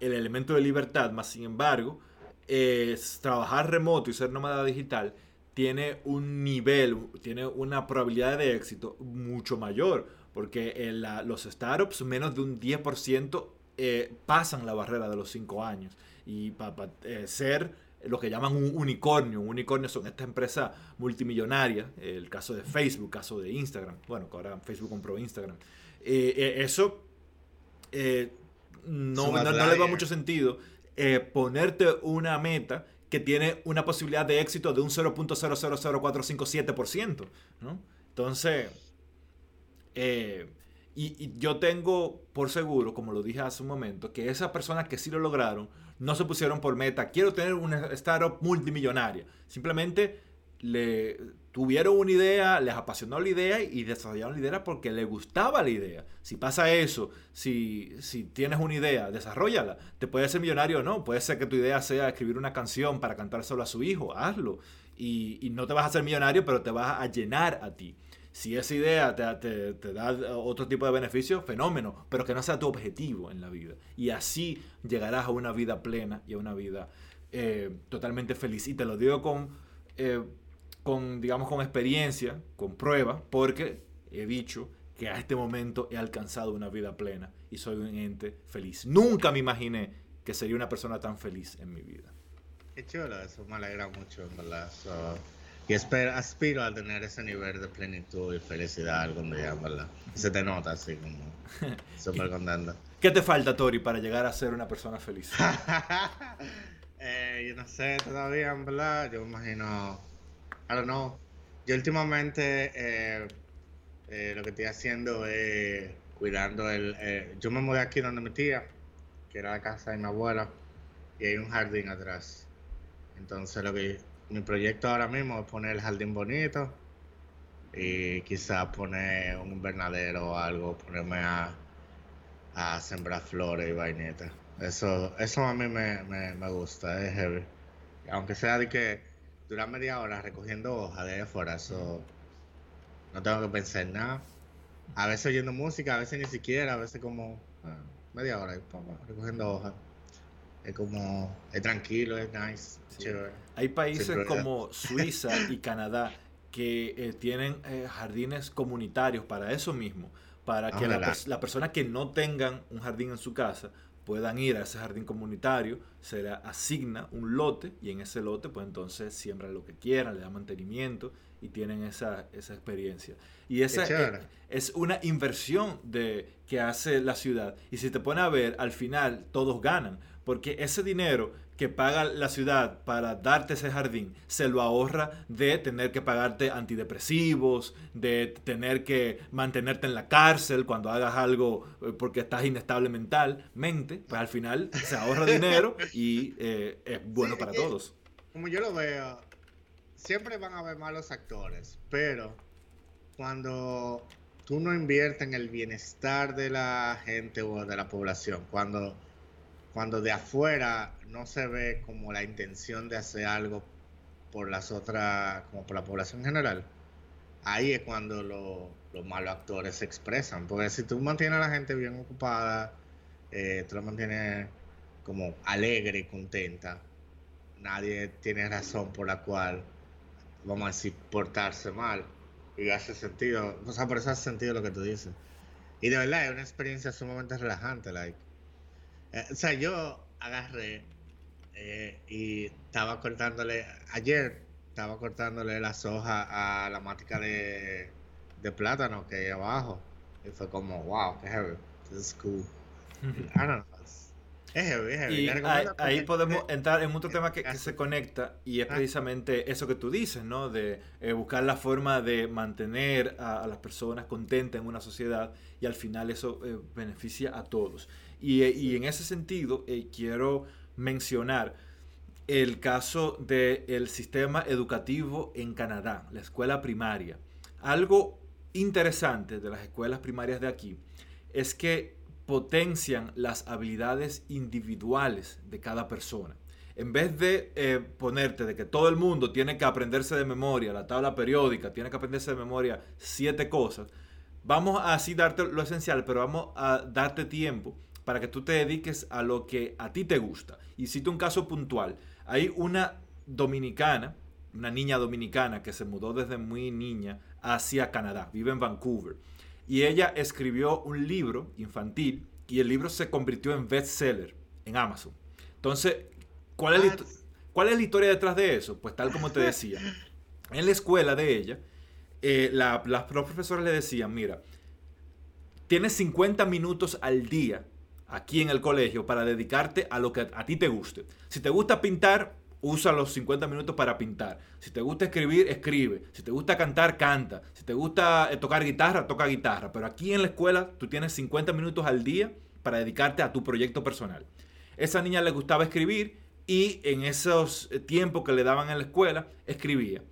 el elemento de libertad, más sin embargo, es trabajar remoto y ser nómada digital tiene un nivel, tiene una probabilidad de éxito mucho mayor, porque en los startups menos de un 10% eh, pasan la barrera de los 5 años. Y para eh, ser lo que llaman un unicornio, un unicornio son estas empresas multimillonarias, el caso de Facebook, el caso de Instagram, bueno, que ahora Facebook compró Instagram. Eh, eh, eso eh, no, no, le va mucho sentido ponerte una meta que tiene una posibilidad de éxito de un 0.000457%, ¿no? Entonces, y, yo tengo por seguro, como lo dije hace un momento, que esas personas que sí lo lograron no se pusieron por meta, quiero tener una startup multimillonaria. Simplemente le tuvieron una idea, les apasionó la idea y desarrollaron la idea porque les gustaba la idea. Si pasa eso, si, si tienes una idea, desarrollala. Te puede ser millonario o no. Puede ser que tu idea sea escribir una canción para cantar solo a su hijo. Hazlo. Y, y no te vas a hacer millonario, pero te vas a llenar a ti. Si esa idea te, te, da otro tipo de beneficio, fenómeno, pero que no sea tu objetivo en la vida. Y así llegarás a una vida plena y a una vida eh, totalmente feliz. Y te lo digo con... Eh, con, digamos, con experiencia, con prueba, porque he dicho que a este momento he alcanzado una vida plena y soy un ente feliz. Nunca me imaginé que sería una persona tan feliz en mi vida. Qué chulo, eso me alegra mucho, en verdad. y espero, aspiro a tener ese nivel de plenitud y felicidad algún día, ¿verdad? Se te nota así como súper contento. ¿Qué te falta, Tori, para llegar a ser una persona feliz? eh, yo no sé todavía, en verdad. Yo me imagino I don't. Yo últimamente eh, eh, lo que estoy haciendo es cuidando el... Eh, yo me mudé aquí donde mi tía, que era la casa de mi abuela, y hay un jardín atrás. Entonces lo que mi proyecto ahora mismo es poner el jardín bonito y quizás poner un invernadero o algo, ponerme a, a sembrar flores y vainitas. Eso, eso a mí me, me, me gusta, es heavy. Aunque sea de que dura media hora recogiendo hojas de afuera, eso no tengo que pensar en nada. A veces oyendo música, a veces ni siquiera, a veces como ah, media hora recogiendo hojas. Es como, es tranquilo, es nice, chévere. Hay países como Suiza y Canadá que eh, tienen eh, jardines comunitarios para eso mismo, para que las la personas que no tengan un jardín en su casa puedan ir a ese jardín comunitario, se le asigna un lote y en ese lote pues entonces siembran lo que quieran, le dan mantenimiento y tienen esa, esa experiencia. Y esa es, una inversión de, que hace la ciudad. Y si te pones a ver, al final todos ganan, porque ese dinero que paga la ciudad para darte ese jardín se lo ahorra de tener que pagarte antidepresivos, de tener que mantenerte en la cárcel cuando hagas algo eh, porque estás inestable mentalmente, pues al final se ahorra dinero y eh, es bueno para todos. Como yo lo veo, siempre van a haber malos actores, pero cuando tú no inviertes en el bienestar de la gente o de la población, cuando cuando de afuera no se ve como la intención de hacer algo por las otras, como por la población general, ahí es cuando los malos actores se expresan. Porque si tú mantienes a la gente bien ocupada, eh, tú la mantienes como alegre y contenta, nadie tiene razón por la cual, vamos a decir, portarse mal. Y hace sentido, o sea, por eso hace sentido lo que tú dices. Y de verdad es una experiencia sumamente relajante, like. Eh, o sea, yo agarré eh, y estaba cortándole, ayer estaba cortándole las hojas a la mática de, de plátano que hay abajo. Y fue como, wow, qué heavy. This is cool. I don't know. Es heavy, es heavy. Y ahí, podemos entrar en otro tema que, se conecta y es precisamente eso que tú dices, ¿no? De eh, buscar la forma de mantener a, las personas contentas en una sociedad y al final eso beneficia a todos. Y, en ese sentido, eh, quiero mencionar el caso del sistema educativo en Canadá, la escuela primaria. Algo interesante de las escuelas primarias de aquí es que potencian las habilidades individuales de cada persona. En vez de eh, ponerte de que todo el mundo tiene que aprenderse de memoria la tabla periódica, tiene que aprenderse de memoria siete cosas, vamos a así darte lo esencial, pero vamos a darte tiempo para que tú te dediques a lo que a ti te gusta. Y cito un caso puntual. Hay una dominicana, una niña dominicana que se mudó desde muy niña hacia Canadá, vive en Vancouver. Y ella escribió un libro infantil y el libro se convirtió en bestseller en Amazon. Entonces, ¿cuál es, la, ¿cuál es la historia detrás de eso? Pues tal como te decía, en la escuela de ella, eh, las profesoras le decían, mira, tienes 50 minutos al día aquí en el colegio para dedicarte a lo que a, ti te guste. Si te gusta pintar, usa los 50 minutos para pintar. Si te gusta escribir, escribe. Si te gusta cantar, canta. Si te gusta eh, tocar guitarra, toca guitarra. Pero aquí en la escuela tú tienes 50 minutos al día para dedicarte a tu proyecto personal. Esa niña le gustaba escribir y en esos eh, tiempos que le daban en la escuela, escribía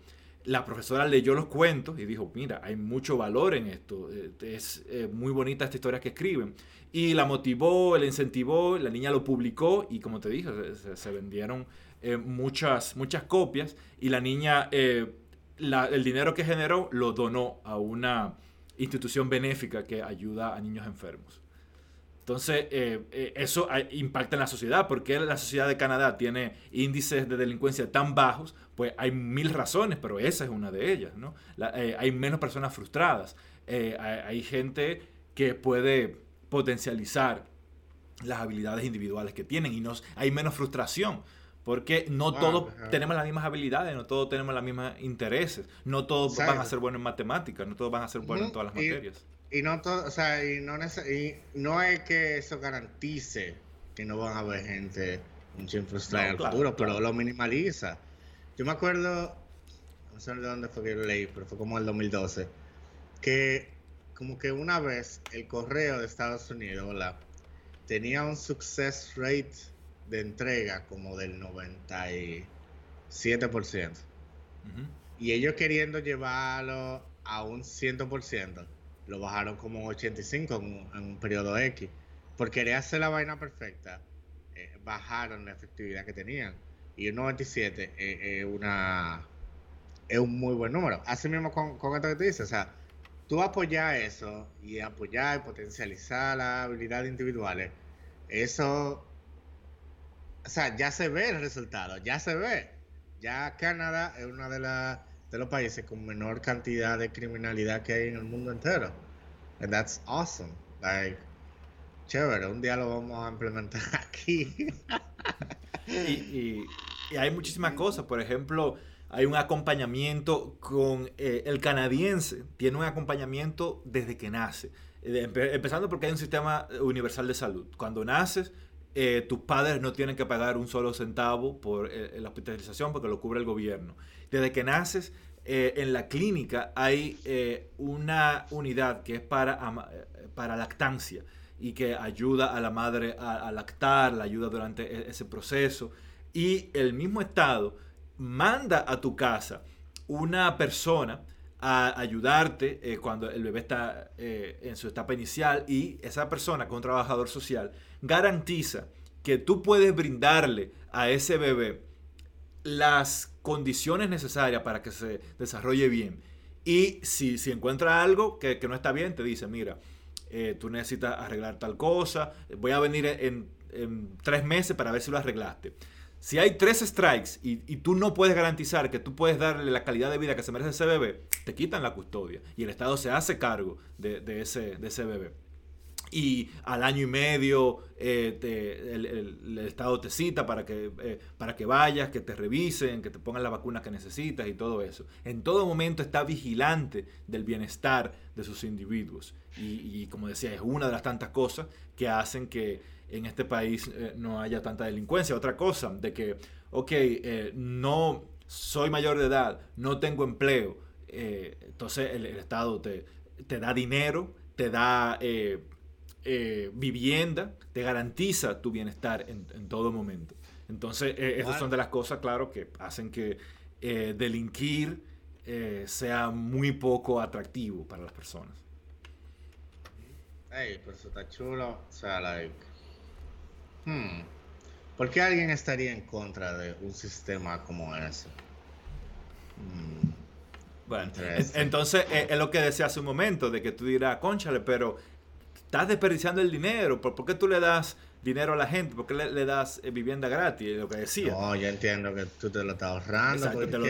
la profesora leyó los cuentos y dijo, mira, hay mucho valor en esto, eh, es eh, muy bonita esta historia que escriben. Y la motivó, la incentivó, la niña lo publicó y como te dije, se, vendieron eh, muchas, muchas copias y la niña, el dinero que generó lo donó a una institución benéfica que ayuda a niños enfermos. Entonces, eso impacta en la sociedad, porque la sociedad de Canadá tiene índices de delincuencia tan bajos pues hay mil razones, pero esa es una de ellas, ¿no? Eh, hay menos personas frustradas, eh, hay, gente que puede potencializar las habilidades individuales que tienen y nos, hay menos frustración. Porque no todos tenemos las mismas habilidades, no todos tenemos los mismos intereses, no todos van a ser buenos en matemáticas, no todos van a ser buenos en todas las materias. Y no todo, o sea, y no, y no es que eso garantice que no van a haber gente un frustrada en el futuro, pero lo minimaliza. Yo me acuerdo, no sé de dónde fue que lo leí, pero fue como el 2012, que como que una vez el correo de Estados Unidos, ¿verdad? Tenía un success rate de entrega como del 97%. Y ellos queriendo llevarlo a un 100%, lo bajaron como un 85% en un, periodo X. Por querer hacer la vaina perfecta, eh, bajaron la efectividad que tenían y un 97 es, una, es un muy buen número. Así mismo con, con esto que tú dices, o sea, tú apoyar eso y apoyar y potencializar las habilidades individuales, eso, o sea, ya se ve el resultado, ya se ve. Ya Canadá es uno de, de los países con menor cantidad de criminalidad que hay en el mundo entero. And that's awesome. Like, chévere, un día lo vamos a implementar aquí. y, hay muchísimas cosas. Por ejemplo, hay un acompañamiento con eh, el canadiense, tiene un acompañamiento desde que nace. Eh, empezando porque hay un sistema universal de salud. Cuando naces, eh, tus padres no tienen que pagar un solo centavo por eh, la hospitalización porque lo cubre el gobierno. Desde que naces, eh, en la clínica hay una unidad que es para, para lactancia y que ayuda a la madre a, lactar, la ayuda durante e, ese proceso. Y el mismo Estado manda a tu casa una persona a ayudarte cuando el bebé está en su etapa inicial y esa persona, con un trabajador social, garantiza que tú puedes brindarle a ese bebé las condiciones necesarias para que se desarrolle bien. Y si, si encuentra algo que, no está bien, te dice, mira, eh, tú necesitas arreglar tal cosa, voy a venir en, tres meses para ver si lo arreglaste. Si hay tres strikes y, tú no puedes garantizar que tú puedes darle la calidad de vida que se merece ese bebé, te quitan la custodia y el Estado se hace cargo de, ese, bebé y al año y medio eh, el, Estado te cita para que, eh, para que vayas, que te revisen, que te pongan la vacuna que necesitas y todo eso. En todo momento está vigilante del bienestar de sus individuos. Y, como decía, es una de las tantas cosas que hacen que en este país eh, no haya tanta delincuencia. Otra cosa, de que, ok, no soy mayor de edad, no tengo empleo, entonces el, Estado te, te da dinero, te da eh, vivienda te garantiza tu bienestar en, todo momento. Entonces, eh, esas son de las cosas, claro, que hacen que eh, delinquir sea muy poco atractivo para las personas. Ey, pues eso está chulo. O sea, like. Hmm. ¿Por qué alguien estaría en contra de un sistema como ese? Hmm. Bueno, entonces es lo que decía hace un momento, de que tú dirás, conchale, pero estás desperdiciando el dinero. ¿Por, qué tú le das dinero a la gente? ¿Por qué le, das eh, vivienda gratis? Lo que decía. No, yo entiendo que tú te lo estás ahorrando. porque, te lo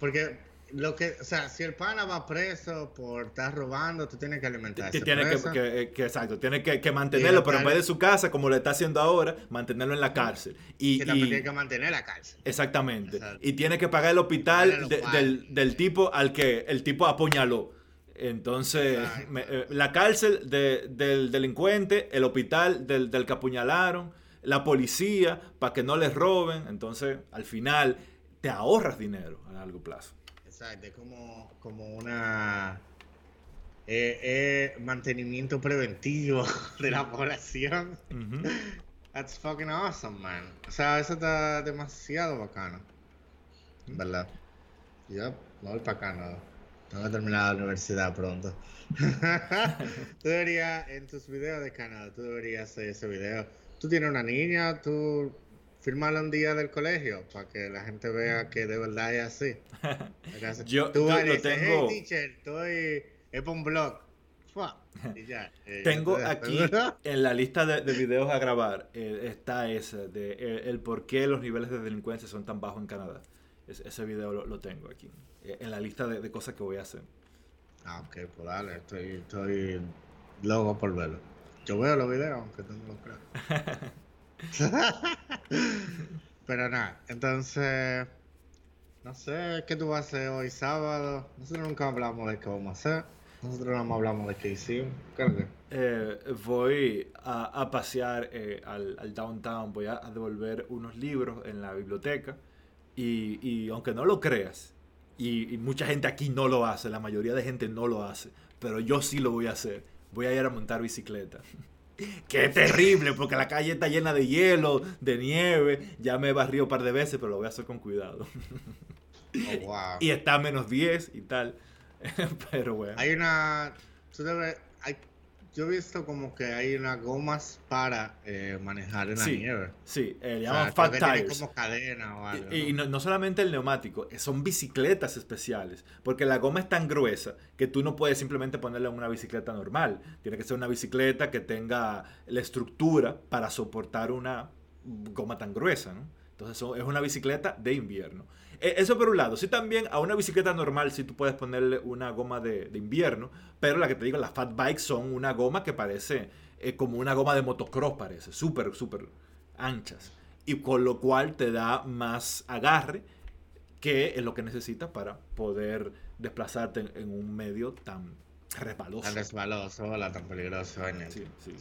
porque lo que, o sea, si el pana va preso por estar robando, tú tienes que alimentarse. Tienes que, que, exacto, tienes que, mantenerlo, pero en vez de su casa, como lo está haciendo ahora, mantenerlo en la cárcel. Y, también tiene que mantener la cárcel. Exactamente. Y tiene que pagar el hospital, del, del, tipo al que el tipo apuñaló. Entonces, eh, la cárcel del delincuente, el hospital del, del que apuñalaron, la policía, para que no les roben. Entonces, al final, te ahorras dinero a largo plazo. Exacto, es como, como una... Eh, eh, mantenimiento preventivo de la población. That's fucking awesome, man. O sea, eso está demasiado bacano. ¿Verdad? Ya, no voy para Canadá. Tengo que terminar la universidad pronto. tú deberías, en tus videos de canal, tú deberías hacer ese video. Tú tienes una niña, tú firmarla un día del colegio para que la gente vea que de verdad es así. yo, tú lo tengo. Hey, teacher, estoy. Es un blog. Eh, tengo aquí en la lista de, videos a grabar eh, está ese de eh, el, por qué los niveles de delincuencia son tan bajos en Canadá. ese video lo tengo aquí. En la lista de, cosas que voy a hacer. Ah, ok, pues dale, estoy, estoy loco por verlo. Yo veo los videos, aunque no los creo. Pero nada, entonces, no sé qué tú vas a hacer hoy sábado. Nosotros nunca hablamos de qué vamos a hacer. Nosotros no hablamos de qué hicimos. ¿Qué eh, voy a, pasear eh, al, downtown, voy a devolver unos libros en la biblioteca. Y, y aunque no lo creas, y, mucha gente aquí no lo hace, la mayoría de gente no lo hace, pero yo sí lo voy a hacer. Voy a ir a montar bicicleta. Qué terrible, porque la calle está llena de hielo, de nieve. Ya me he barrido un par de veces, pero lo voy a hacer con cuidado. Oh, y está a menos 10 y tal. pero bueno. Hay una. Debes, yo he visto como que hay unas gomas para eh, manejar en la nieve. Sí, eh, llaman fat tires. como cadena o algo. Y, no, solamente el neumático, eh, son bicicletas especiales. Porque la goma es tan gruesa que tú no puedes simplemente ponerla en una bicicleta normal. Tiene que ser una bicicleta que tenga la estructura para soportar una goma tan gruesa. ¿no? Entonces es una bicicleta de invierno. Eh, eso por un lado. Sí, también a una bicicleta normal sí tú puedes ponerle una goma de, invierno, pero la que te digo, las fat bikes son una goma que parece eh, como una goma de motocross, parece, súper, súper anchas. Y con lo cual te da más agarre, que es lo que necesitas para poder desplazarte en, un medio tan resbaloso. Tan resbaloso, tan peligroso. Sí, sí.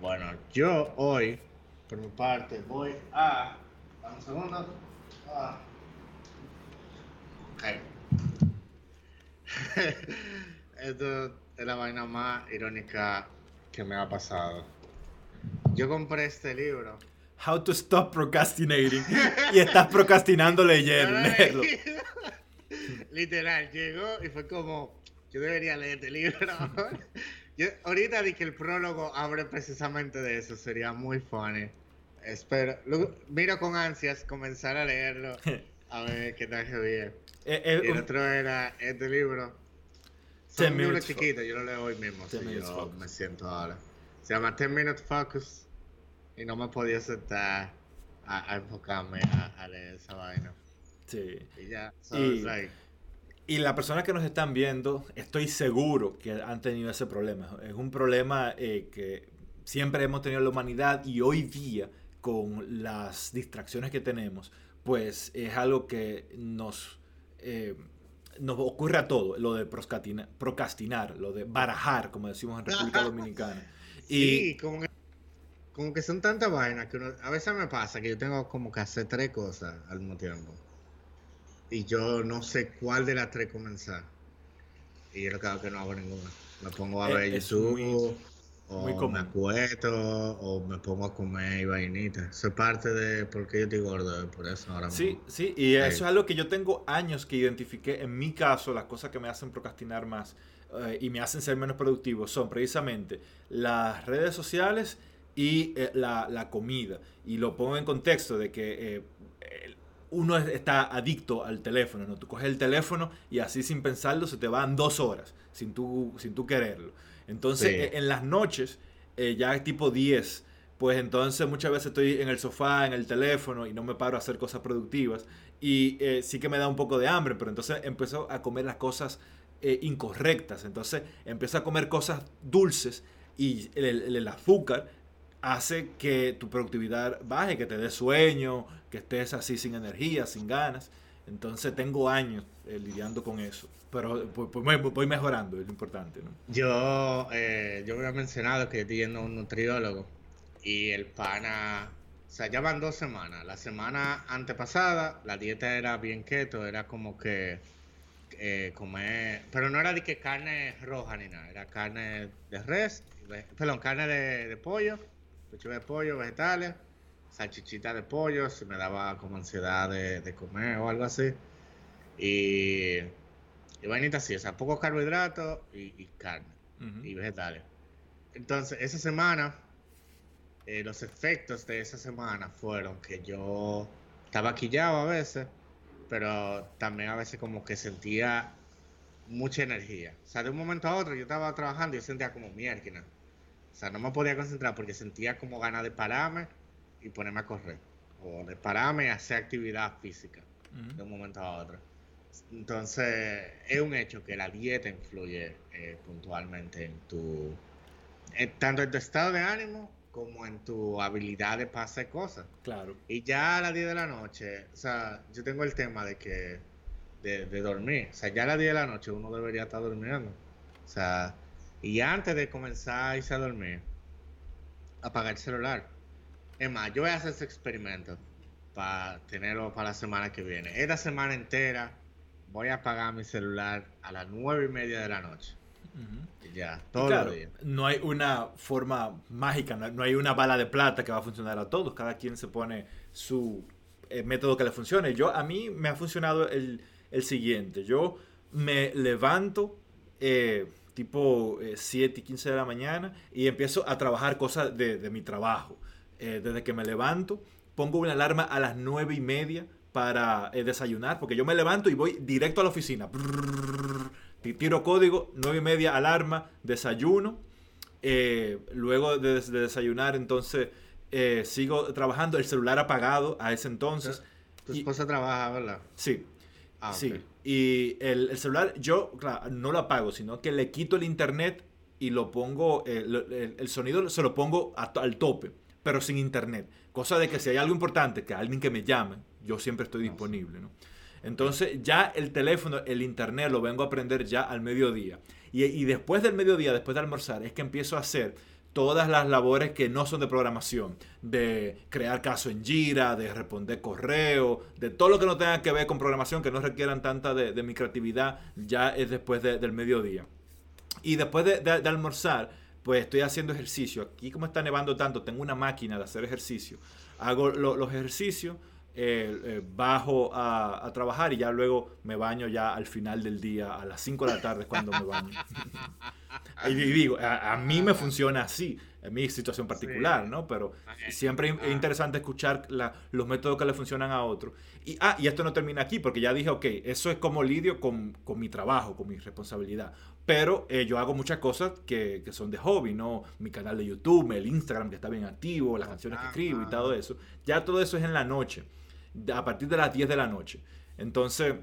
Bueno, yo hoy por mi parte, voy a. Dame un segundo. Ah. Esto es la vaina más irónica que me ha pasado. Yo compré este libro. How to Stop Procrastinating. y estás procrastinando leyendo. Literal, llegó y fue como, yo debería leer este libro. yo, ahorita di que el prólogo abre precisamente de eso, sería muy funny. Espero, miro con ansias comenzar a leerlo, a ver qué tal que. Eh, eh, el otro era este libro. Es un libro chiquito, yo lo leo hoy mismo, yo me siento ahora. Se llama 10 Minutes Focus y no me podía sentar a, enfocarme a, leer esa vaina. Sí. Y ya, y, las personas que nos están viendo, estoy seguro que han tenido ese problema. Es un problema eh, que siempre hemos tenido en la humanidad y hoy día, con las distracciones que tenemos, pues es algo que nos, eh, nos ocurre a todo, lo de procrastinar, lo de barajar, como decimos en República Dominicana. Sí, como, que, como que son tantas vainas que a veces me pasa que yo tengo como que hacer tres cosas al mismo tiempo. Y yo no sé cuál de las tres comenzar. Y yo creo que no hago ninguna. Me pongo a ver YouTube, o me acuesto, o me pongo a comer y vainita. Eso es parte de por qué yo estoy gordo, por eso ahora Sí, sí, y eso es algo que yo tengo años que identifiqué. En mi caso, las cosas que me hacen procrastinar más eh, y me hacen ser menos productivo son precisamente las redes sociales y eh, la, comida. Y lo pongo en contexto de que eh, uno está adicto al teléfono, ¿no? Tú coges el teléfono y así sin pensarlo se te van dos horas sin tú, sin tú quererlo. Entonces, en las noches, ya tipo 10, pues entonces muchas veces estoy en el sofá, en el teléfono y no me paro a hacer cosas productivas. Y sí que me da un poco de hambre, pero entonces empiezo a comer las cosas eh, incorrectas. Entonces empieza a comer cosas dulces y el, azúcar hace que tu productividad baje, que te dé sueño, que estés así sin energía, sin ganas. Entonces tengo años eh, lidiando con eso. Pero voy mejorando, es lo importante. Yo, eh, yo había mencionado que estoy yendo a un nutriólogo y el pana, o sea, ya van dos semanas. La semana antepasada la dieta era bien keto, era como que eh, comer, pero no era de que carne roja ni nada, era carne de res, perdón, carne de, pollo, pechuga de pollo, vegetales, salchichita de pollo, si me daba como ansiedad de, comer o algo así. Y, y vainita así, o sea, poco carbohidratos y, carne y vegetales. Entonces, esa semana, eh, los efectos de esa semana fueron que yo estaba quillado a veces pero también a veces como que sentía mucha energía. O sea, de un momento a otro yo estaba trabajando y yo sentía como mierda. O sea, no me podía concentrar porque sentía como ganas de pararme y ponerme a correr. O de pararme y hacer actividad física de un momento a otro. Entonces, es un hecho que la dieta influye eh, puntualmente en tu. tanto en tu estado de ánimo como en tu habilidad de pasar cosas. Claro. Y ya a las 10 de la noche, o sea, yo tengo el tema de que, de, dormir, o sea, ya a las 10 de la noche uno debería estar durmiendo. O sea, y antes de comenzar a irse a dormir, apagar el celular. Es más, yo voy a hacer ese experimento para tenerlo para la semana que viene. Esta semana entera voy a apagar mi celular a las nueve y media de la noche. Ya, todo No hay una forma mágica, no hay una bala de plata que va a funcionar a todos. Cada quien se pone su eh, método que le funcione. Yo, a mí me ha funcionado el, siguiente. Yo me levanto eh, tipo 7 eh, y 15 de la mañana y empiezo a trabajar cosas de, mi trabajo. desde que me levanto, pongo una alarma a las 9 y media para desayunar, porque yo me levanto y voy directo a la oficina tiro código, 9 y media alarma, desayuno. Eh, luego de, desayunar, entonces eh, sigo trabajando, el celular apagado a ese entonces. Tu esposa trabaja, ¿verdad? Sí. Ah, sí. Y el, celular, yo, claro, no lo apago, sino que le quito el internet y lo pongo, eh, el, sonido se lo pongo al tope, pero sin internet. Cosa de que si hay algo importante, que alguien que me llame, yo siempre estoy ah, disponible, ¿no? Entonces ya el teléfono, el internet lo vengo a aprender ya al mediodía. Y, después del mediodía, después de almorzar, es que empiezo a hacer todas las labores que no son de programación, de crear caso en Jira, de responder correo, de todo lo que no tenga que ver con programación, que no requieran tanta de, mi creatividad, ya es después del mediodía. Y después de, almorzar, pues estoy haciendo ejercicio. Aquí como está nevando tanto, tengo una máquina de hacer ejercicio. Hago los ejercicios eh, eh, bajo a, trabajar y ya luego me baño ya al final del día, a las 5 de la tarde cuando me baño. y digo, a, mí me funciona así, en mi situación particular, ¿no? Pero siempre es interesante escuchar los métodos que le funcionan a otros. Y, ah, y esto no termina aquí, porque ya dije, ok, eso es como lidio con, con mi trabajo, con mi responsabilidad. Pero eh, yo hago muchas cosas que, que, son de hobby, ¿no? Mi canal de YouTube, el Instagram que está bien activo, las canciones que escribo y todo eso. Ya todo eso es en la noche a partir de las 10 de la noche. Entonces,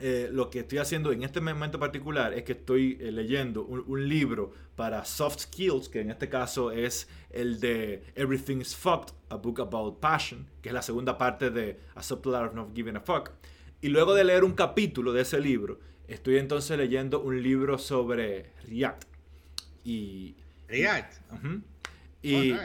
eh, lo que estoy haciendo en este momento particular es que estoy eh, leyendo un, libro para soft skills, que en este caso es el de Everything's Fucked, a book about passion, que es la segunda parte de A Subtle Art of Not Giving a Fuck. Y luego de leer un capítulo de ese libro, estoy entonces leyendo un libro sobre React. Y, React. Y, oh,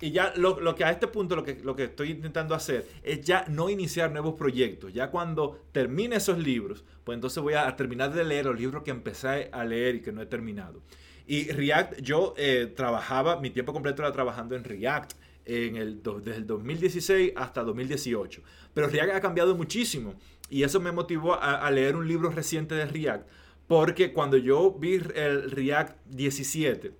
y, ya lo, que a este punto lo que, lo que estoy intentando hacer es ya no iniciar nuevos proyectos. Ya cuando termine esos libros, pues entonces voy a, terminar de leer los libros que empecé a leer y que no he terminado. Y React, yo eh, trabajaba, mi tiempo completo era trabajando en React en el, desde el 2016 hasta 2018. Pero React ha cambiado muchísimo y eso me motivó a, a leer un libro reciente de React. Porque cuando yo vi el React 17,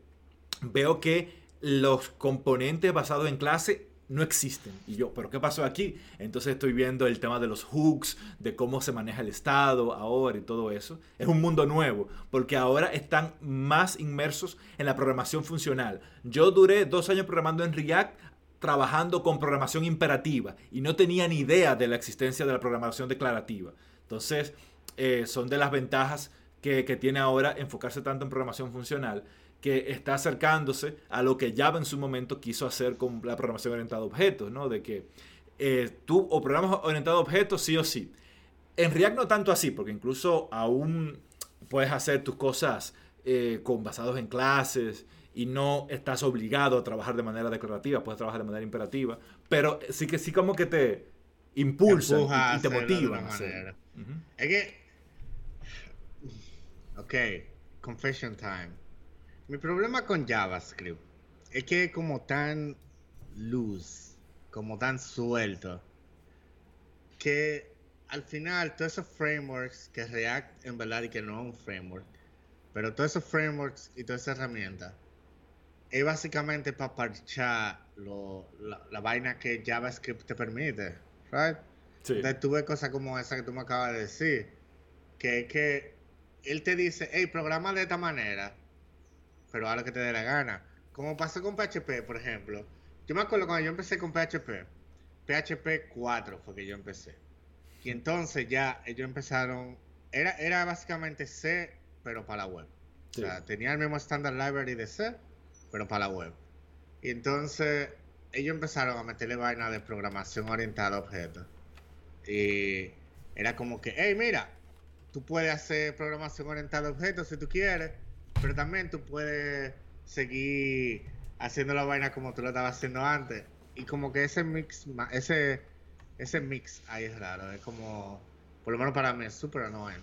veo que los componentes basados en clase no existen. Y yo, ¿pero qué pasó aquí? Entonces estoy viendo el tema de los hooks, de cómo se maneja el Estado ahora y todo eso. Es un mundo nuevo, porque ahora están más inmersos en la programación funcional. Yo duré dos años programando en React trabajando con programación imperativa y no tenía ni idea de la existencia de la programación declarativa. Entonces, eh, son de las ventajas que, que tiene ahora enfocarse tanto en programación funcional que está acercándose a lo que Java en su momento quiso hacer con la programación orientada a objetos, ¿no? De que eh, tú o programas orientado a objetos sí o sí. En React no tanto así, porque incluso aún puedes hacer tus cosas eh, con basados en clases y no estás obligado a trabajar de manera declarativa, puedes trabajar de manera imperativa, pero sí que sí como que te impulsa y, te motiva. Es que, ok, confession time. Mi problema con JavaScript es que es como tan luz, como tan suelto, que al final todos esos frameworks que React en verdad y que no es un framework, pero todos esos frameworks y todas esas herramientas es básicamente para parchar la, vaina que JavaScript te permite, right? Sí. Entonces tú ves cosas como esa que tú me acabas de decir, que es que él te dice, hey, programa de esta manera, pero haz lo que te dé la gana. Como pasó con PHP, por ejemplo. Yo me acuerdo cuando yo empecé con PHP, PHP 4 fue que yo empecé. Y entonces ya ellos empezaron, era, era básicamente C, pero para la web. O sea, tenía el mismo standard library de C, pero para la web. Y entonces ellos empezaron a meterle vaina de programación orientada a objetos. Y era como que, hey, mira, tú puedes hacer programación orientada a objetos si tú quieres, pero también tú puedes seguir haciendo la vaina como tú lo estabas haciendo antes. Y como que ese mix, ese, ese mix ahí es raro. Es como, por lo menos para mí es súper annoying.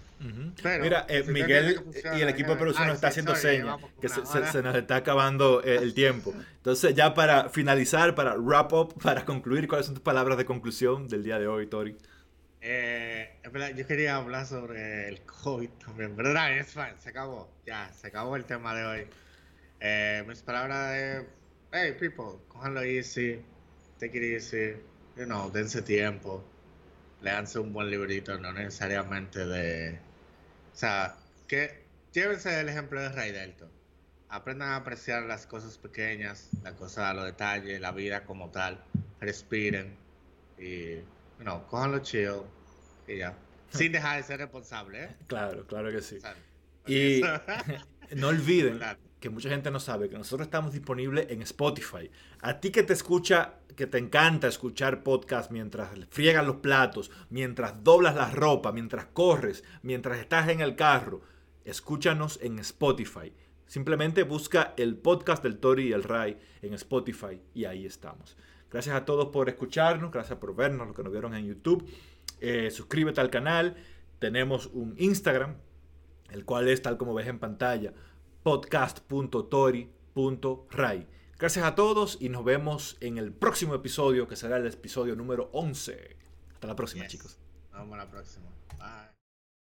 Mira, eh, Miguel y el equipo de producción nos está haciendo señas, que se, se, nos está acabando eh, el tiempo. Entonces, ya para finalizar, para wrap up, para concluir, ¿cuáles son tus palabras de conclusión del día de hoy, Tori? Eh, yo quería hablar sobre el COVID también, pero es fine, se acabó, ya, se acabó el tema de hoy. Eh, mis palabras de, hey people, cójanlo easy, take it easy, you know, dense tiempo, leanse un buen librito, no necesariamente de, o sea, que llévense el ejemplo de Ray Delton, aprendan a apreciar las cosas pequeñas, las cosas los detalles, la vida como tal, respiren y no, cójanlo chill y ya. Sin dejar de ser responsable, ¿eh? Claro, claro que sí. y no olviden que mucha gente no sabe que nosotros estamos disponibles en Spotify. A ti que te escucha, que te encanta escuchar podcast mientras friegas los platos, mientras doblas la ropa, mientras corres, mientras estás en el carro, escúchanos en Spotify. Simplemente busca el podcast del Tori y el Ray en Spotify y ahí estamos. Gracias a todos por escucharnos, gracias por vernos, los que nos vieron en YouTube. Eh, suscríbete al canal. Tenemos un Instagram, el cual es tal como ves en pantalla, podcast.tori.ray. Gracias a todos y nos vemos en el próximo episodio, que será el episodio número 11. Hasta la próxima, chicos. Vamos a la próxima. Bye.